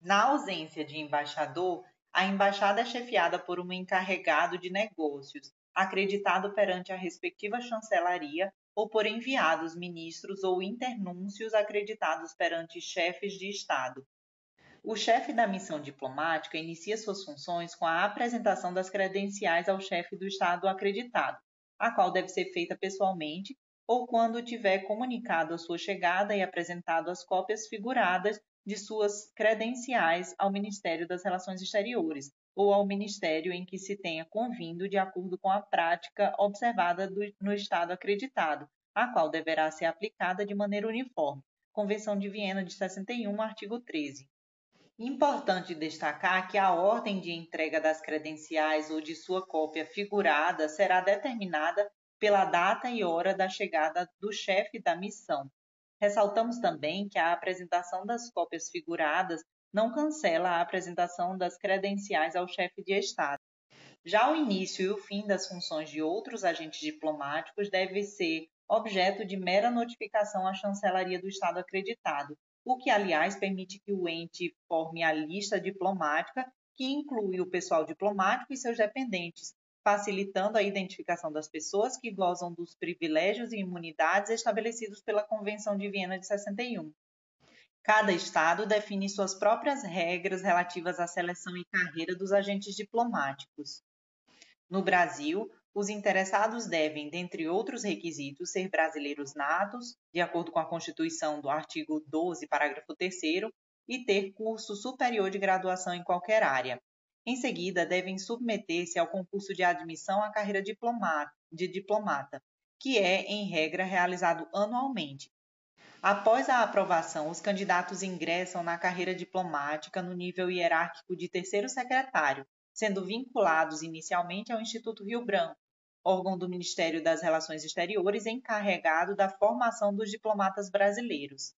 Na ausência de embaixador, a embaixada é chefiada por um encarregado de negócios, acreditado perante a respectiva chancelaria ou por enviados, ministros ou internúncios acreditados perante chefes de Estado. O chefe da missão diplomática inicia suas funções com a apresentação das credenciais ao chefe do Estado acreditado, a qual deve ser feita pessoalmente ou quando tiver comunicado a sua chegada e apresentado as cópias figuradas de suas credenciais ao Ministério das Relações Exteriores ou ao ministério em que se tenha convindo de acordo com a prática observada do, no Estado acreditado, a qual deverá ser aplicada de maneira uniforme. Convenção de Viena de 61, artigo 13. Importante destacar que a ordem de entrega das credenciais ou de sua cópia figurada será determinada pela data e hora da chegada do chefe da missão. Ressaltamos também que a apresentação das cópias figuradas não cancela a apresentação das credenciais ao chefe de Estado. Já o início e o fim das funções de outros agentes diplomáticos deve ser objeto de mera notificação à chancelaria do Estado acreditado, o que, aliás, permite que o ente forme a lista diplomática, que inclui o pessoal diplomático e seus dependentes, facilitando a identificação das pessoas que gozam dos privilégios e imunidades estabelecidos pela Convenção de Viena de 61. Cada estado define suas próprias regras relativas à seleção e carreira dos agentes diplomáticos. No Brasil, os interessados devem, dentre outros requisitos, ser brasileiros natos, de acordo com a Constituição do artigo 12, parágrafo 3, e ter curso superior de graduação em qualquer área, em seguida, devem submeter-se ao concurso de admissão à carreira de diplomata, que é, em regra, realizado anualmente. Após a aprovação, os candidatos ingressam na carreira diplomática no nível hierárquico de terceiro secretário, sendo vinculados inicialmente ao Instituto Rio Branco, órgão do Ministério das Relações Exteriores encarregado da formação dos diplomatas brasileiros.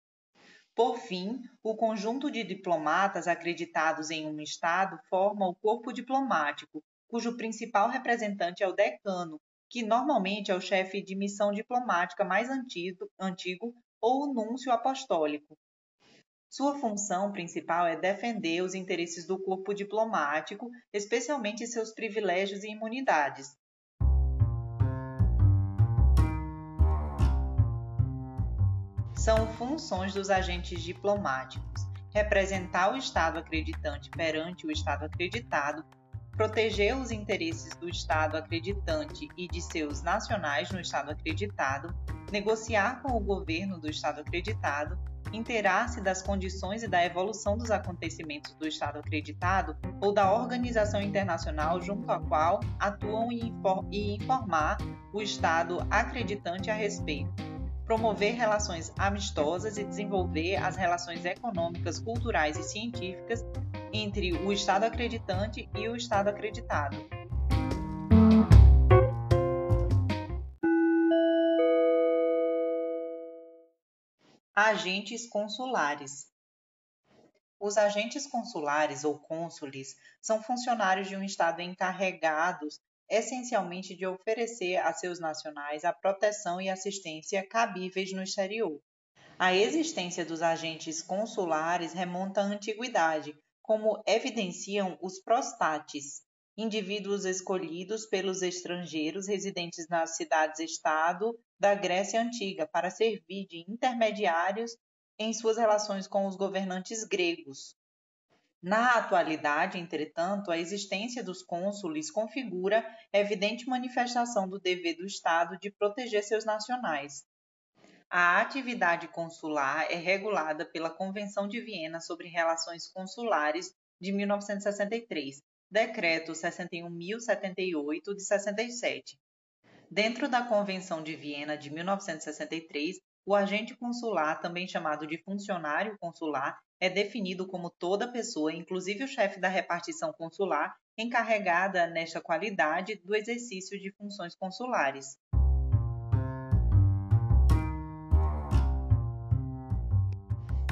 Por fim, o conjunto de diplomatas acreditados em um Estado forma o corpo diplomático, cujo principal representante é o decano, que normalmente é o chefe de missão diplomática mais antigo, antigo ou o núncio apostólico. Sua função principal é defender os interesses do corpo diplomático, especialmente seus privilégios e imunidades, são funções dos agentes diplomáticos: representar o Estado acreditante perante o Estado acreditado, proteger os interesses do Estado acreditante e de seus nacionais no Estado acreditado, negociar com o governo do Estado acreditado, inteirar-se das condições e da evolução dos acontecimentos do Estado acreditado ou da organização internacional junto à qual atuam e, informar o Estado acreditante a respeito, promover relações amistosas e desenvolver as relações econômicas, culturais e científicas entre o Estado acreditante e o Estado acreditado Agentes consulares. Os agentes consulares ou cônsules são funcionários de um Estado encarregados essencialmente de oferecer a seus nacionais a proteção e assistência cabíveis no exterior. A existência dos agentes consulares remonta à antiguidade, como evidenciam os prostates, indivíduos escolhidos pelos estrangeiros residentes nas cidades-estado da Grécia Antiga para servir de intermediários em suas relações com os governantes gregos. Na atualidade, entretanto, a existência dos cônsules configura evidente manifestação do dever do Estado de proteger seus nacionais. A atividade consular é regulada pela Convenção de Viena sobre Relações Consulares de 1963, Decreto 61.078 de 67, Dentro da Convenção de Viena de 1963, o agente consular, também chamado de funcionário consular, é definido como toda pessoa, inclusive o chefe da repartição consular, encarregada nesta qualidade do exercício de funções consulares.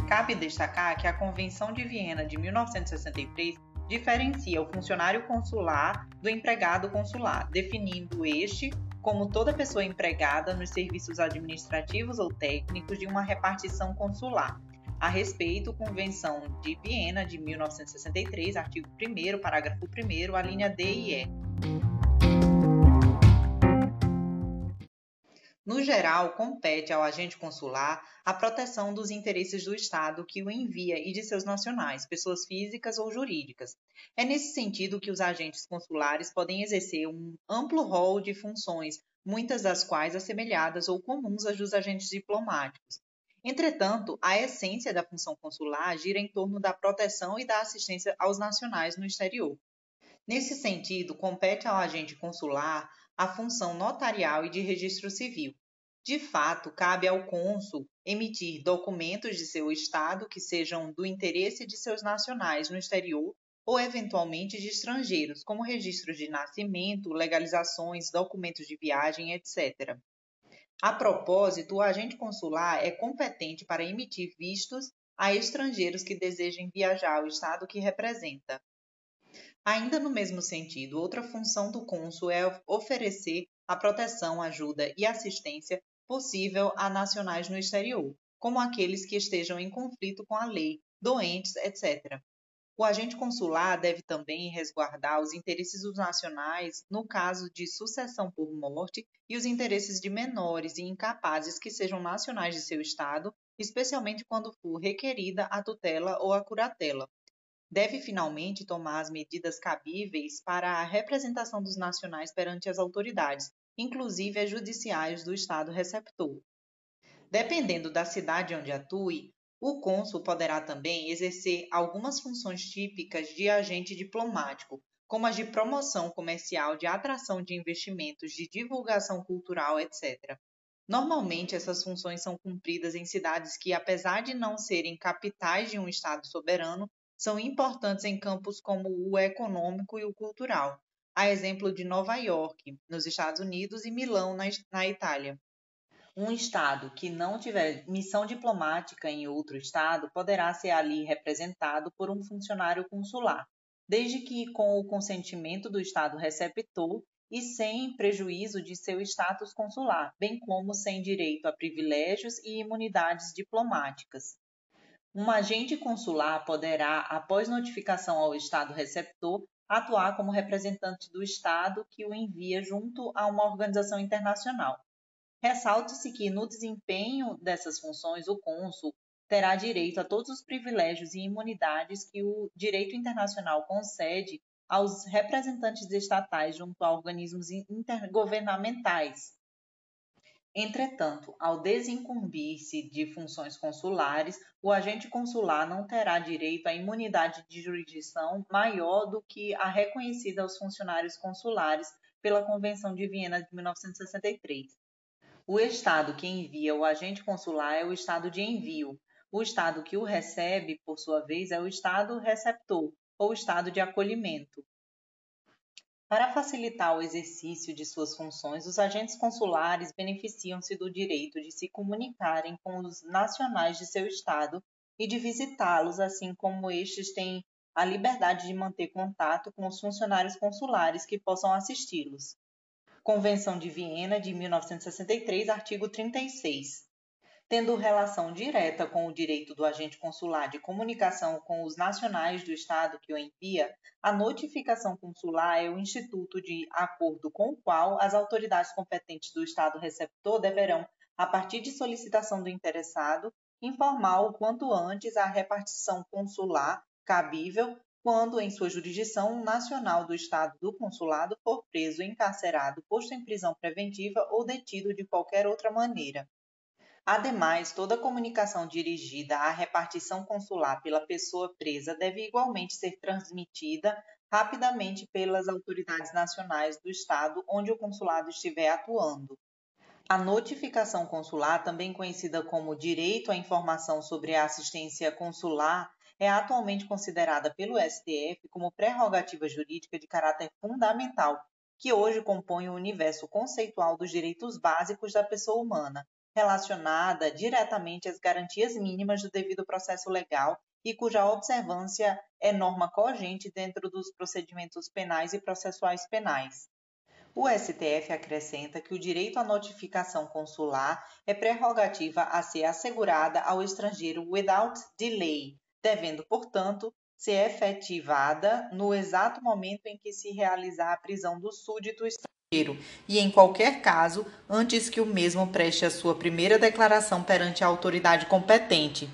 Cabe destacar que a Convenção de Viena de 1963 diferencia o funcionário consular do empregado consular, definindo este como toda pessoa empregada nos serviços administrativos ou técnicos de uma repartição consular. A respeito, Convenção de Viena de 1963, artigo 1, parágrafo 1, a linha D e E. No geral, compete ao agente consular a proteção dos interesses do Estado que o envia e de seus nacionais, pessoas físicas ou jurídicas. É nesse sentido que os agentes consulares podem exercer um amplo rol de funções, muitas das quais assemelhadas ou comuns às dos agentes diplomáticos. Entretanto, a essência da função consular gira em torno da proteção e da assistência aos nacionais no exterior. Nesse sentido, compete ao agente consular a função notarial e de registro civil. De fato, cabe ao cônsul emitir documentos de seu Estado que sejam do interesse de seus nacionais no exterior ou eventualmente de estrangeiros, como registros de nascimento, legalizações, documentos de viagem, etc. A propósito, o agente consular é competente para emitir vistos a estrangeiros que desejem viajar ao Estado que representa. Ainda no mesmo sentido, outra função do cônsul é oferecer a proteção, ajuda e assistência possível a nacionais no exterior, como aqueles que estejam em conflito com a lei, doentes, etc. O agente consular deve também resguardar os interesses dos nacionais no caso de sucessão por morte e os interesses de menores e incapazes que sejam nacionais de seu Estado, especialmente quando for requerida a tutela ou a curatela, deve finalmente tomar as medidas cabíveis para a representação dos nacionais perante as autoridades, inclusive as judiciais do Estado receptor. Dependendo da cidade onde atue, o cônsul poderá também exercer algumas funções típicas de agente diplomático, como as de promoção comercial, de atração de investimentos, de divulgação cultural, etc. Normalmente, essas funções são cumpridas em cidades que, apesar de não serem capitais de um Estado soberano, são importantes em campos como o econômico e o cultural, a exemplo de Nova York, nos Estados Unidos, e Milão, na, Itália. Um Estado que não tiver missão diplomática em outro Estado poderá ser ali representado por um funcionário consular, desde que com o consentimento do Estado receptor e sem prejuízo de seu status consular, bem como sem direito a privilégios e imunidades diplomáticas. Um agente consular poderá, após notificação ao Estado receptor, atuar como representante do Estado que o envia junto a uma organização internacional. Ressalte-se que, no desempenho dessas funções, o cônsul terá direito a todos os privilégios e imunidades que o direito internacional concede aos representantes estatais junto a organismos intergovernamentais. Entretanto, ao desincumbir-se de funções consulares, o agente consular não terá direito à imunidade de jurisdição maior do que a reconhecida aos funcionários consulares pela Convenção de Viena de 1963. O Estado que envia o agente consular é o Estado de envio, o estado que o recebe, por sua vez, é o estado receptor ou estado de acolhimento. Para facilitar o exercício de suas funções, os agentes consulares beneficiam-se do direito de se comunicarem com os nacionais de seu estado e de visitá-los, assim como estes têm a liberdade de manter contato com os funcionários consulares que possam assisti-los. Convenção de Viena de 1963, artigo 36 tendo relação direta com o direito do agente consular de comunicação com os nacionais do Estado que o envia, a notificação consular é o instituto de acordo com o qual as autoridades competentes do Estado receptor deverão, a partir de solicitação do interessado, informar o quanto antes a repartição consular cabível quando em sua jurisdição nacional do Estado do consulado for preso, encarcerado, posto em prisão preventiva ou detido de qualquer outra maneira. Ademais, toda comunicação dirigida à repartição consular pela pessoa presa deve igualmente ser transmitida rapidamente pelas autoridades nacionais do estado onde o consulado estiver atuando. A notificação consular, também conhecida como direito à informação sobre a assistência consular, é atualmente considerada pelo STF como prerrogativa jurídica de caráter fundamental, que hoje compõe o universo conceitual dos direitos básicos da pessoa humana, relacionada diretamente às garantias mínimas do devido processo legal e cuja observância é norma cogente dentro dos procedimentos penais e processuais penais. O STF acrescenta que o direito à notificação consular é prerrogativa a ser assegurada ao estrangeiro without delay, devendo, portanto, ser efetivada no exato momento em que se realizar a prisão do súdito estrangeiro e, em qualquer caso, antes que o mesmo preste a sua primeira declaração perante a autoridade competente.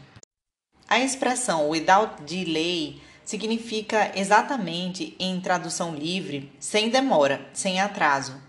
A expressão without delay significa exatamente, em tradução livre, sem demora, sem atraso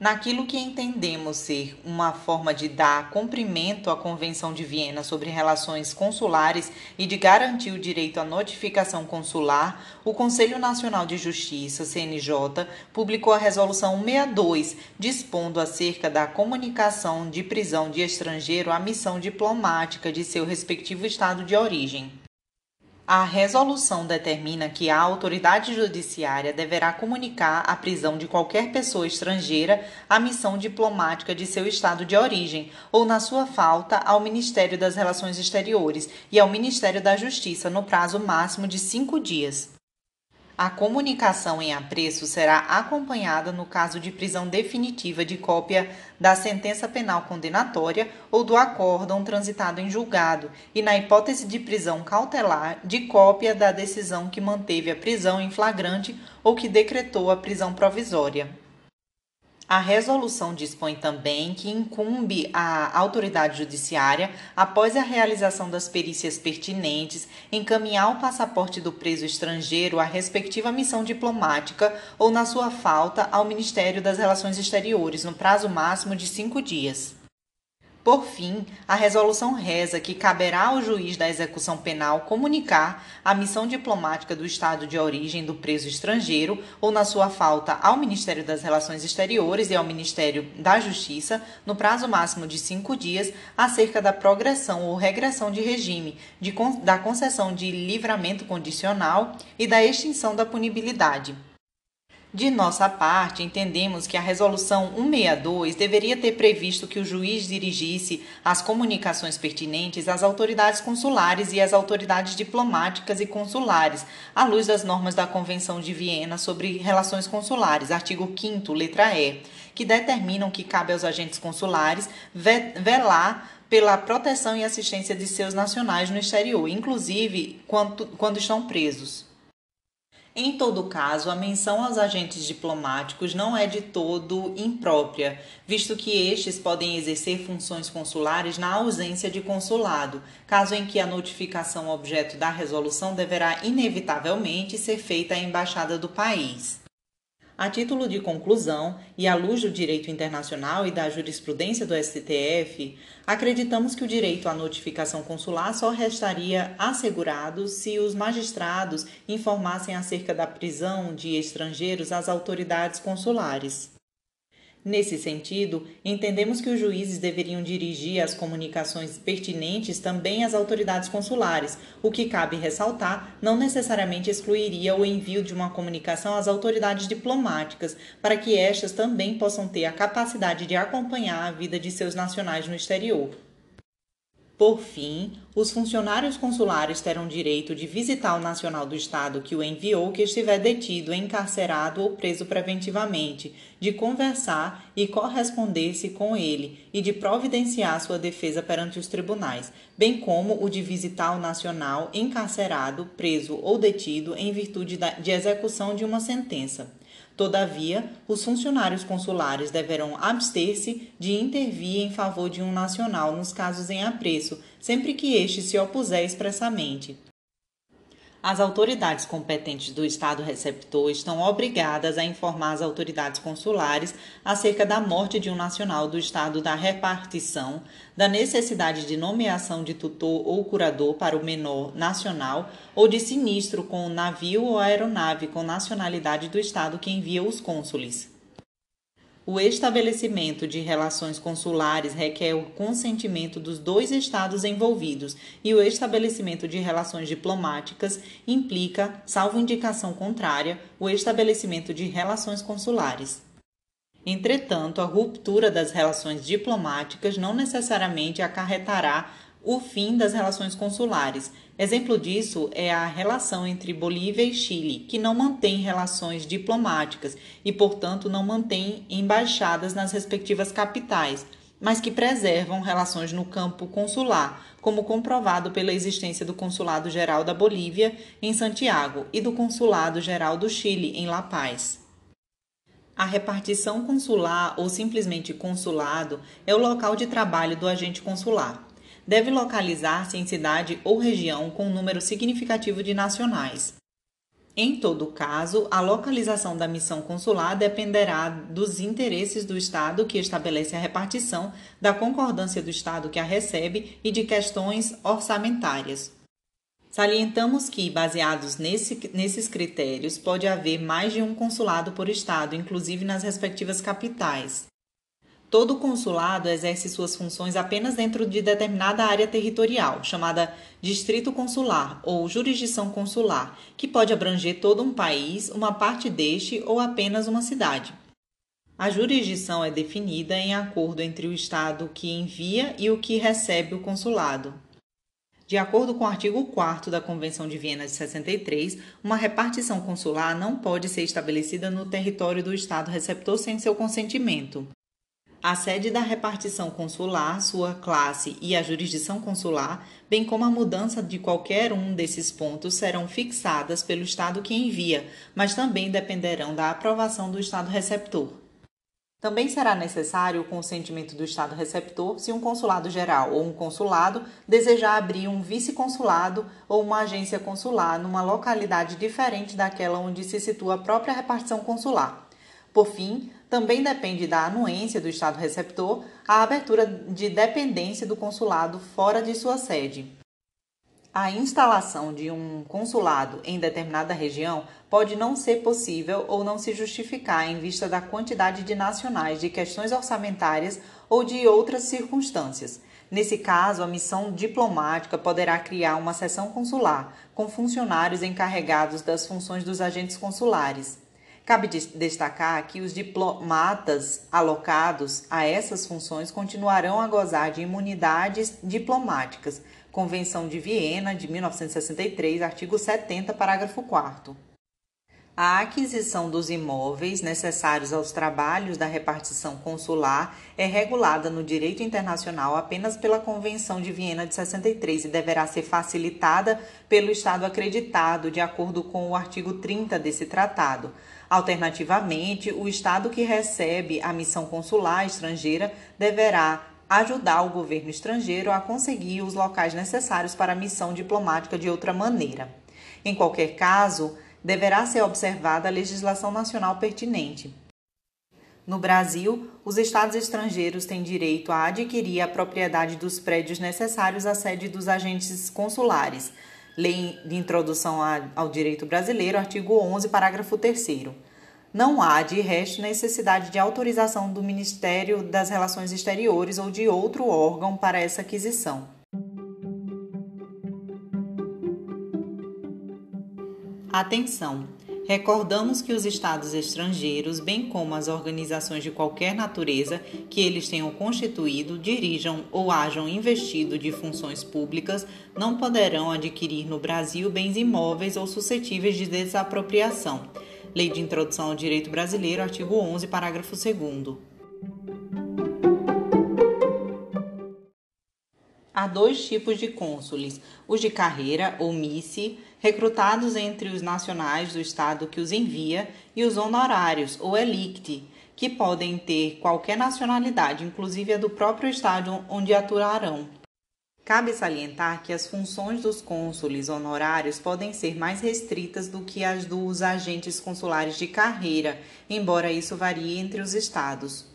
naquilo que entendemos ser uma forma de dar cumprimento à Convenção de Viena sobre Relações Consulares e de garantir o direito à notificação consular, o Conselho Nacional de Justiça, CNJ, publicou a Resolução 162, dispondo acerca da comunicação de prisão de estrangeiro à missão diplomática de seu respectivo estado de origem. A resolução determina que a autoridade judiciária deverá comunicar a prisão de qualquer pessoa estrangeira à missão diplomática de seu estado de origem, ou, na sua falta, ao Ministério das Relações Exteriores e ao Ministério da Justiça no prazo máximo de cinco dias. A comunicação em apreço será acompanhada no caso de prisão definitiva de cópia da sentença penal condenatória ou do acórdão transitado em julgado e, na hipótese de prisão cautelar, de cópia da decisão que manteve a prisão em flagrante ou que decretou a prisão provisória. A resolução dispõe também que incumbe à autoridade judiciária, após a realização das perícias pertinentes, encaminhar o passaporte do preso estrangeiro à respectiva missão diplomática ou, na sua falta, ao Ministério das Relações Exteriores, no prazo máximo de cinco dias. Por fim, a resolução reza que caberá ao juiz da execução penal comunicar a missão diplomática do estado de origem do preso estrangeiro ou, na sua falta, ao Ministério das Relações Exteriores e ao Ministério da Justiça, no prazo máximo de cinco dias, acerca da progressão ou regressão de regime, de, da concessão de livramento condicional e da extinção da punibilidade. De nossa parte, entendemos que a Resolução 162 deveria ter previsto que o juiz dirigisse as comunicações pertinentes às autoridades consulares e às autoridades diplomáticas e consulares, à luz das normas da Convenção de Viena sobre Relações Consulares, artigo 5, letra E, que determinam que cabe aos agentes consulares velar pela proteção e assistência de seus nacionais no exterior, inclusive quando, quando estão presos. Em todo caso, a menção aos agentes diplomáticos não é de todo imprópria, visto que estes podem exercer funções consulares na ausência de consulado, caso em que a notificação objeto da resolução deverá inevitavelmente ser feita à embaixada do país. A título de conclusão, e à luz do direito internacional e da jurisprudência do STF, acreditamos que o direito à notificação consular só restaria assegurado se os magistrados informassem acerca da prisão de estrangeiros às autoridades consulares. Nesse sentido, entendemos que os juízes deveriam dirigir as comunicações pertinentes também às autoridades consulares, o que cabe ressaltar não necessariamente excluiria o envio de uma comunicação às autoridades diplomáticas, para que estas também possam ter a capacidade de acompanhar a vida de seus nacionais no exterior. Por fim, os funcionários consulares terão direito de visitar o nacional do estado que o enviou que estiver detido, encarcerado ou preso preventivamente, de conversar e corresponder-se com ele e de providenciar sua defesa perante os tribunais, bem como o de visitar o nacional encarcerado, preso ou detido em virtude de execução de uma sentença. Todavia, os funcionários consulares deverão abster-se de intervir em favor de um nacional nos casos em apreço, sempre que este se opuser expressamente. As autoridades competentes do Estado receptor estão obrigadas a informar as autoridades consulares acerca da morte de um nacional do Estado da repartição, da necessidade de nomeação de tutor ou curador para o menor nacional ou de sinistro com navio ou aeronave com nacionalidade do Estado que envia os cônsules. O estabelecimento de relações consulares requer o consentimento dos dois estados envolvidos e o estabelecimento de relações diplomáticas implica, salvo indicação contrária, o estabelecimento de relações consulares. Entretanto, a ruptura das relações diplomáticas não necessariamente acarretará o fim das relações consulares. Exemplo disso é a relação entre Bolívia e Chile, que não mantém relações diplomáticas e, portanto, não mantém embaixadas nas respectivas capitais, mas que preservam relações no campo consular, como comprovado pela existência do Consulado Geral da Bolívia em Santiago e do Consulado Geral do Chile em La Paz. A repartição consular ou simplesmente consulado é o local de trabalho do agente consular deve localizar-se em cidade ou região com um número significativo de nacionais. Em todo caso, a localização da missão consular dependerá dos interesses do Estado que estabelece a repartição, da concordância do Estado que a recebe e de questões orçamentárias. Salientamos que, baseados nesse, nesses critérios, pode haver mais de um consulado por Estado, inclusive nas respectivas capitais. Todo consulado exerce suas funções apenas dentro de determinada área territorial, chamada distrito consular ou jurisdição consular, que pode abranger todo um país, uma parte deste ou apenas uma cidade. A jurisdição é definida em acordo entre o Estado que envia e o que recebe o consulado. De acordo com o artigo 4 da Convenção de Viena de 63, uma repartição consular não pode ser estabelecida no território do Estado receptor sem seu consentimento. A sede da repartição consular, sua classe e a jurisdição consular, bem como a mudança de qualquer um desses pontos, serão fixadas pelo Estado que envia, mas também dependerão da aprovação do Estado receptor. Também será necessário o consentimento do Estado receptor se um consulado geral ou um consulado desejar abrir um vice-consulado ou uma agência consular numa localidade diferente daquela onde se situa a própria repartição consular. Por fim, também depende da anuência do Estado receptor a abertura de dependência do consulado fora de sua sede. A instalação de um consulado em determinada região pode não ser possível ou não se justificar em vista da quantidade de nacionais, de questões orçamentárias ou de outras circunstâncias. Nesse caso, a missão diplomática poderá criar uma seção consular, com funcionários encarregados das funções dos agentes consulares. Cabe destacar que os diplomatas alocados a essas funções continuarão a gozar de imunidades diplomáticas. Convenção de Viena, de 1963, artigo 70, parágrafo 4. A aquisição dos imóveis necessários aos trabalhos da repartição consular é regulada no direito internacional apenas pela Convenção de Viena de 63 e deverá ser facilitada pelo Estado acreditado, de acordo com o artigo 30 desse tratado. Alternativamente, o Estado que recebe a missão consular estrangeira deverá ajudar o governo estrangeiro a conseguir os locais necessários para a missão diplomática de outra maneira. Em qualquer caso, deverá ser observada a legislação nacional pertinente. No Brasil, os estados estrangeiros têm direito a adquirir a propriedade dos prédios necessários à sede dos agentes consulares. Lei de Introdução ao Direito Brasileiro, artigo 11, parágrafo 3. Não há, de resto, necessidade de autorização do Ministério das Relações Exteriores ou de outro órgão para essa aquisição. Atenção! Recordamos que os estados estrangeiros, bem como as organizações de qualquer natureza que eles tenham constituído, dirijam ou hajam investido de funções públicas, não poderão adquirir no Brasil bens imóveis ou suscetíveis de desapropriação. Lei de Introdução ao Direito Brasileiro, artigo 11, parágrafo 2. Há dois tipos de cônsules: os de carreira ou missi, recrutados entre os nacionais do estado que os envia, e os honorários ou elicti, que podem ter qualquer nacionalidade, inclusive a do próprio estado onde atuarão. Cabe salientar que as funções dos cônsules honorários podem ser mais restritas do que as dos agentes consulares de carreira, embora isso varie entre os estados.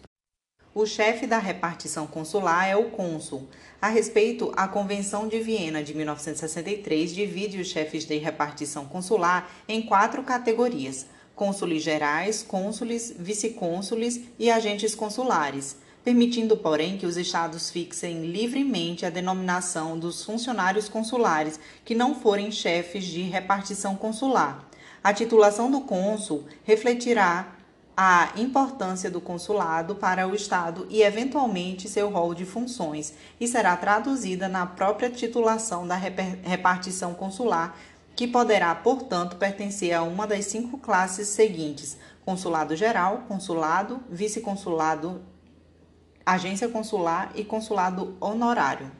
O chefe da repartição consular é o cônsul. A respeito, a Convenção de Viena de 1963 divide os chefes de repartição consular em quatro categorias: cônsules gerais, cônsules, vice-cônsules e agentes consulares, permitindo, porém, que os estados fixem livremente a denominação dos funcionários consulares que não forem chefes de repartição consular. A titulação do cônsul refletirá a importância do consulado para o Estado e, eventualmente, seu rol de funções, e será traduzida na própria titulação da repartição consular, que poderá, portanto, pertencer a uma das cinco classes seguintes: consulado geral, consulado, vice-consulado, agência consular e consulado honorário.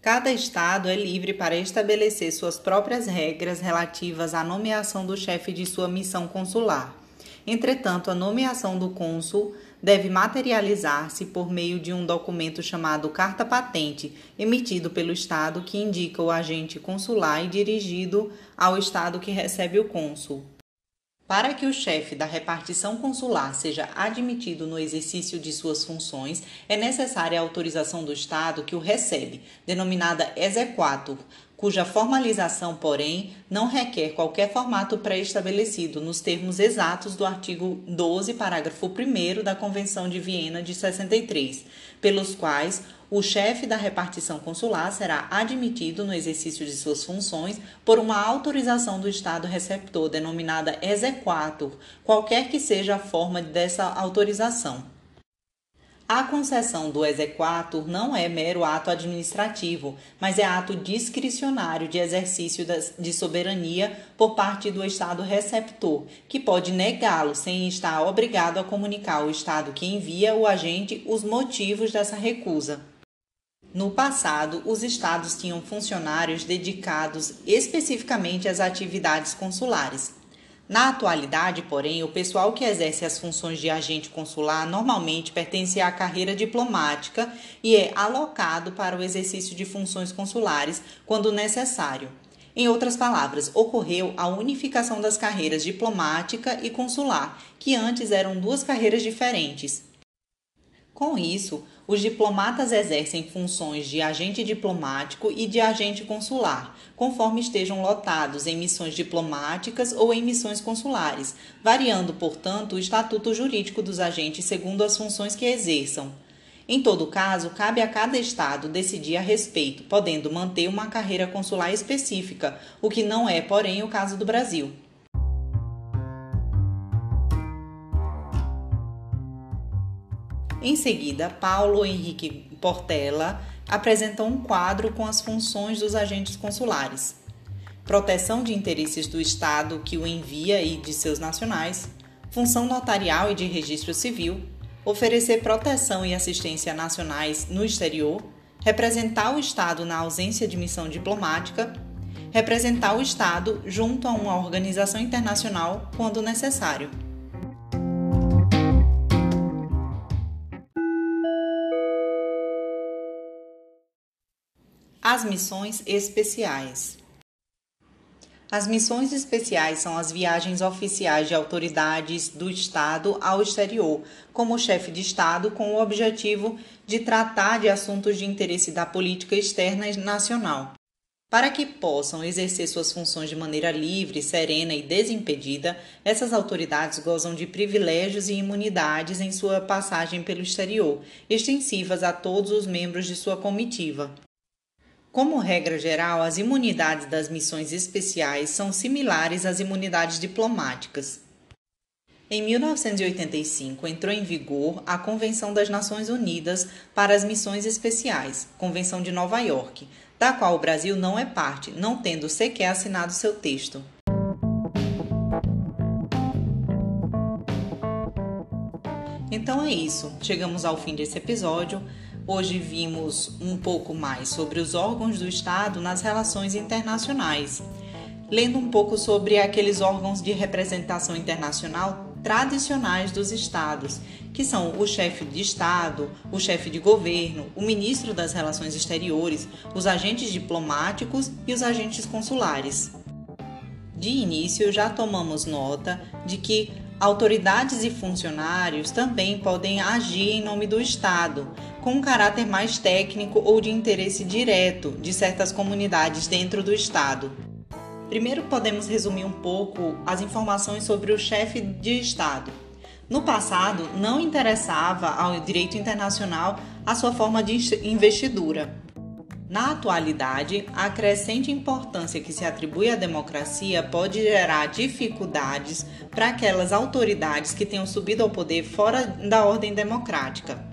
Cada estado é livre para estabelecer suas próprias regras relativas à nomeação do chefe de sua missão consular. Entretanto, a nomeação do cônsul deve materializar-se por meio de um documento chamado Carta Patente, emitido pelo Estado que indica o agente consular e dirigido ao Estado que recebe o cônsul. Para que o chefe da repartição consular seja admitido no exercício de suas funções, é necessária a autorização do Estado que o recebe, denominada exequatur, cuja formalização, porém, não requer qualquer formato pré-estabelecido nos termos exatos do artigo 12, parágrafo 1 da Convenção de Viena de 63, pelos quais o chefe da repartição consular será admitido no exercício de suas funções por uma autorização do Estado receptor, denominada exequatur, qualquer que seja a forma dessa autorização. A concessão do exequatur não é mero ato administrativo, mas é ato discricionário de exercício de soberania por parte do Estado receptor, que pode negá-lo sem estar obrigado a comunicar ao Estado que envia o agente os motivos dessa recusa. No passado, os estados tinham funcionários dedicados especificamente às atividades consulares. Na atualidade, porém, o pessoal que exerce as funções de agente consular normalmente pertence à carreira diplomática e é alocado para o exercício de funções consulares quando necessário. Em outras palavras, ocorreu a unificação das carreiras diplomática e consular, que antes eram duas carreiras diferentes. Com isso, os diplomatas exercem funções de agente diplomático e de agente consular, conforme estejam lotados em missões diplomáticas ou em missões consulares, variando, portanto, o estatuto jurídico dos agentes segundo as funções que exerçam. Em todo caso, cabe a cada Estado decidir a respeito, podendo manter uma carreira consular específica, o que não é, porém, o caso do Brasil. Em seguida, Paulo Henrique Portela apresentou um quadro com as funções dos agentes consulares. proteção de interesses do Estado que o envia e de seus nacionais, função notarial e de registro civil, oferecer proteção e assistência nacionais no exterior, representar o Estado na ausência de missão diplomática, representar o Estado junto a uma organização internacional quando necessário. As missões especiais. As missões especiais são as viagens oficiais de autoridades do Estado ao exterior, como chefe de Estado, com o objetivo de tratar de assuntos de interesse da política externa nacional. Para que possam exercer suas funções de maneira livre, serena e desimpedida, essas autoridades gozam de privilégios e imunidades em sua passagem pelo exterior, extensivas a todos os membros de sua comitiva. Como regra geral, as imunidades das missões especiais são similares às imunidades diplomáticas. Em 1985, entrou em vigor a Convenção das Nações Unidas para as Missões Especiais, Convenção de Nova York, da qual o Brasil não é parte, não tendo sequer assinado seu texto. Então é isso, chegamos ao fim desse episódio. Hoje vimos um pouco mais sobre os órgãos do Estado nas relações internacionais, lendo um pouco sobre aqueles órgãos de representação internacional tradicionais dos estados, que são o chefe de Estado, o chefe de governo, o ministro das Relações Exteriores, os agentes diplomáticos e os agentes consulares. De início, já tomamos nota de que autoridades e funcionários também podem agir em nome do Estado, com caráter mais técnico ou de interesse direto de certas comunidades dentro do Estado. Primeiro, podemos resumir um pouco as informações sobre o chefe de Estado. No passado, não interessava ao direito internacional a sua forma de investidura. Na atualidade, a crescente importância que se atribui à democracia pode gerar dificuldades para aquelas autoridades que tenham subido ao poder fora da ordem democrática.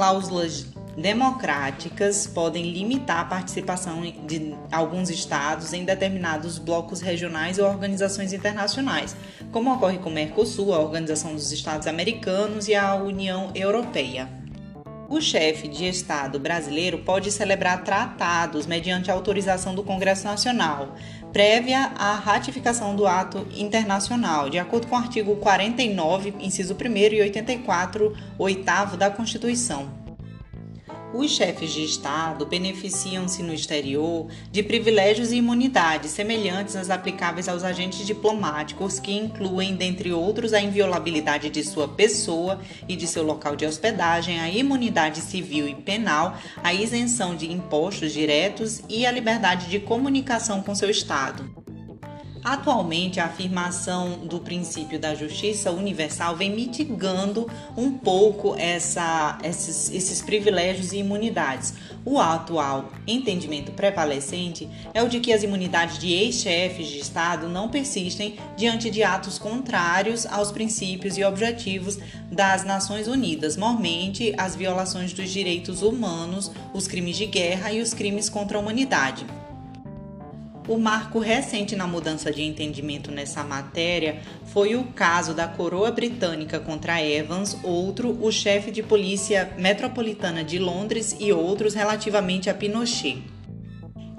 Cláusulas democráticas podem limitar a participação de alguns estados em determinados blocos regionais ou organizações internacionais, como ocorre com o Mercosul, a Organização dos Estados Americanos e a União Europeia. O chefe de Estado brasileiro pode celebrar tratados mediante autorização do Congresso Nacional, prévia à ratificação do ato internacional, de acordo com o artigo 49, inciso 1 e 84, oitavo da Constituição. Os chefes de Estado beneficiam-se no exterior de privilégios e imunidades semelhantes às aplicáveis aos agentes diplomáticos, que incluem, dentre outros, a inviolabilidade de sua pessoa e de seu local de hospedagem, a imunidade civil e penal, a isenção de impostos diretos e a liberdade de comunicação com seu Estado. Atualmente, a afirmação do princípio da justiça universal vem mitigando um pouco essa, esses, esses privilégios e imunidades. O atual entendimento prevalecente é o de que as imunidades de ex-chefes de Estado não persistem diante de atos contrários aos princípios e objetivos das Nações Unidas, mormente as violações dos direitos humanos, os crimes de guerra e os crimes contra a humanidade. O marco recente na mudança de entendimento nessa matéria foi o caso da coroa britânica contra Evans, outro, o chefe de polícia metropolitana de Londres e outros relativamente a Pinochet.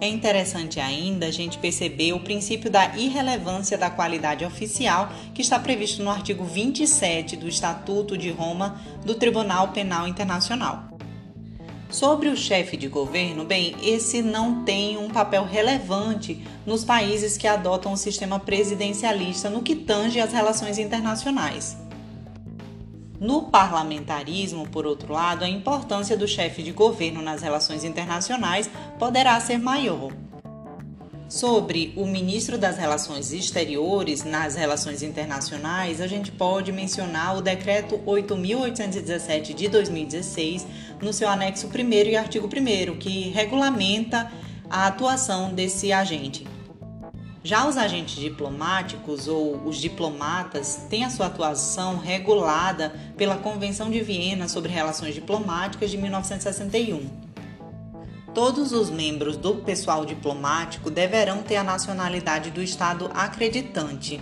É interessante ainda a gente perceber o princípio da irrelevância da qualidade oficial que está previsto no artigo 27 do Estatuto de Roma do Tribunal Penal Internacional. Sobre o chefe de governo, bem, esse não tem um papel relevante nos países que adotam o sistema presidencialista no que tange às relações internacionais. No parlamentarismo, por outro lado, a importância do chefe de governo nas relações internacionais poderá ser maior, Sobre o ministro das Relações Exteriores nas relações internacionais, a gente pode mencionar o decreto 8817 de 2016, no seu anexo 1 e artigo 1 que regulamenta a atuação desse agente. Já os agentes diplomáticos ou os diplomatas têm a sua atuação regulada pela Convenção de Viena sobre Relações Diplomáticas de 1961. Todos os membros do pessoal diplomático deverão ter a nacionalidade do Estado acreditante.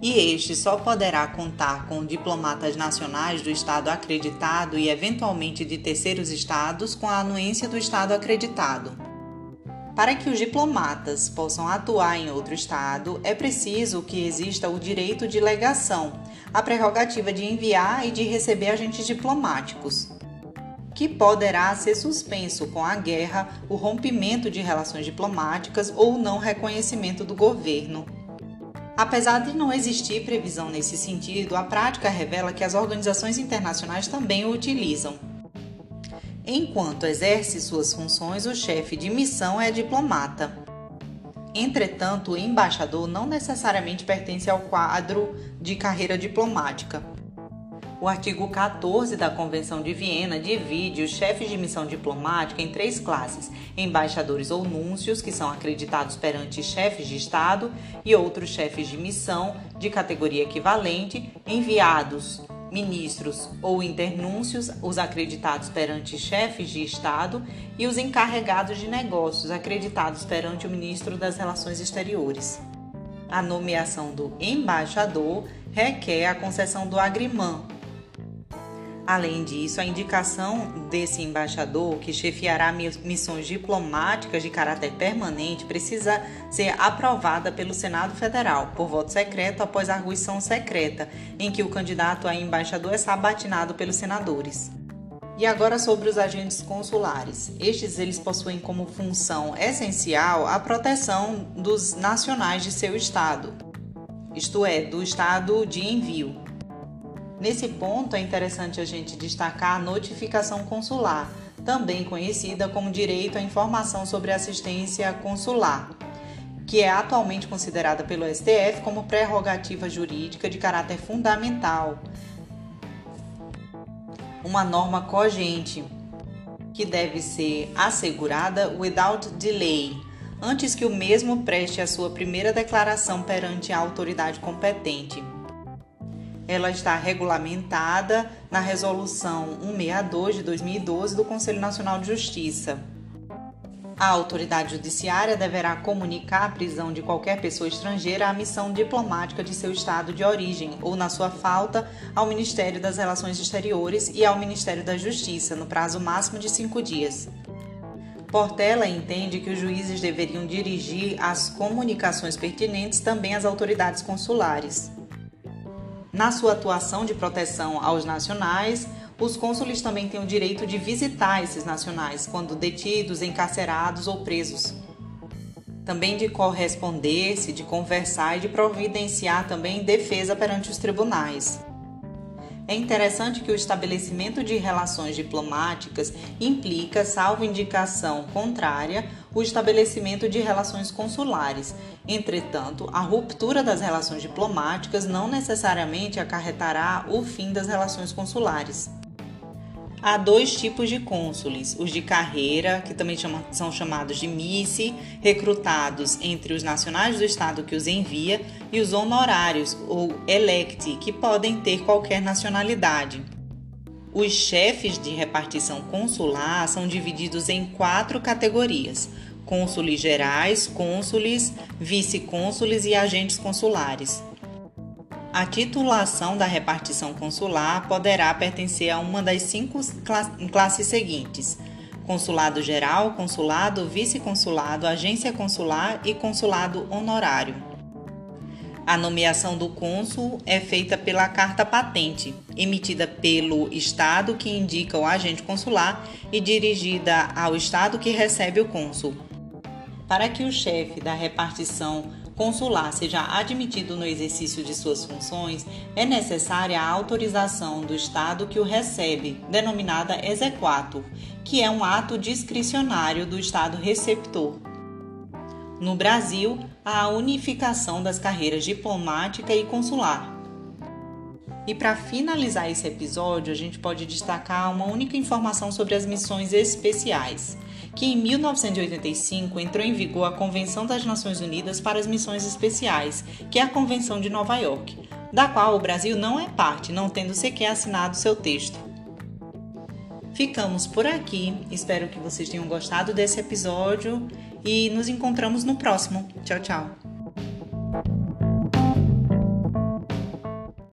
E este só poderá contar com diplomatas nacionais do Estado acreditado e, eventualmente, de terceiros estados com a anuência do Estado acreditado. Para que os diplomatas possam atuar em outro Estado, é preciso que exista o direito de legação, a prerrogativa de enviar e de receber agentes diplomáticos que poderá ser suspenso com a guerra, o rompimento de relações diplomáticas ou o não reconhecimento do governo. Apesar de não existir previsão nesse sentido, a prática revela que as organizações internacionais também o utilizam. Enquanto exerce suas funções, o chefe de missão é diplomata. Entretanto, o embaixador não necessariamente pertence ao quadro de carreira diplomática. O artigo 14 da Convenção de Viena divide os chefes de missão diplomática em três classes: embaixadores ou núncios, que são acreditados perante chefes de Estado, e outros chefes de missão de categoria equivalente, enviados, ministros ou internúncios, os acreditados perante chefes de Estado, e os encarregados de negócios, acreditados perante o ministro das Relações Exteriores. A nomeação do embaixador requer a concessão do agrimã, Além disso, a indicação desse embaixador, que chefiará missões diplomáticas de caráter permanente, precisa ser aprovada pelo Senado Federal por voto secreto após arguição secreta, em que o candidato a embaixador é sabatinado pelos senadores. E agora sobre os agentes consulares. Estes eles possuem como função essencial a proteção dos nacionais de seu estado, isto é, do estado de envio. Nesse ponto é interessante a gente destacar a notificação consular, também conhecida como direito à informação sobre assistência consular, que é atualmente considerada pelo STF como prerrogativa jurídica de caráter fundamental, uma norma cogente que deve ser assegurada without delay, antes que o mesmo preste a sua primeira declaração perante a autoridade competente ela está regulamentada na Resolução 162 de 2012 do Conselho Nacional de Justiça. A autoridade judiciária deverá comunicar a prisão de qualquer pessoa estrangeira à missão diplomática de seu estado de origem ou, na sua falta, ao Ministério das Relações Exteriores e ao Ministério da Justiça, no prazo máximo de cinco dias. Portela entende que os juízes deveriam dirigir as comunicações pertinentes também às autoridades consulares. Na sua atuação de proteção aos nacionais, os cônsules também têm o direito de visitar esses nacionais quando detidos, encarcerados ou presos. Também de corresponder-se, de conversar e de providenciar também defesa perante os tribunais. É interessante que o estabelecimento de relações diplomáticas implica, salvo indicação contrária, o estabelecimento de relações consulares. Entretanto, a ruptura das relações diplomáticas não necessariamente acarretará o fim das relações consulares. Há dois tipos de cônsules: os de carreira, que também são chamados de MICE, recrutados entre os nacionais do estado que os envia, e os honorários, ou electi, que podem ter qualquer nacionalidade. Os chefes de repartição consular são divididos em quatro categorias: cônsules gerais, cônsules, vice-cônsules e agentes consulares. A titulação da repartição consular poderá pertencer a uma das cinco classes seguintes: consulado geral, consulado, vice-consulado, agência consular e consulado honorário. A nomeação do cônsul é feita pela carta patente, emitida pelo Estado que indica o agente consular e dirigida ao Estado que recebe o cônsul. Para que o chefe da repartição consular seja admitido no exercício de suas funções, é necessária a autorização do Estado que o recebe, denominada exequatur, que é um ato discricionário do Estado receptor. No Brasil, há a unificação das carreiras diplomática e consular. E para finalizar esse episódio, a gente pode destacar uma única informação sobre as missões especiais que em 1985 entrou em vigor a Convenção das Nações Unidas para as Missões Especiais, que é a Convenção de Nova York, da qual o Brasil não é parte, não tendo sequer assinado seu texto. Ficamos por aqui. Espero que vocês tenham gostado desse episódio e nos encontramos no próximo. Tchau, tchau.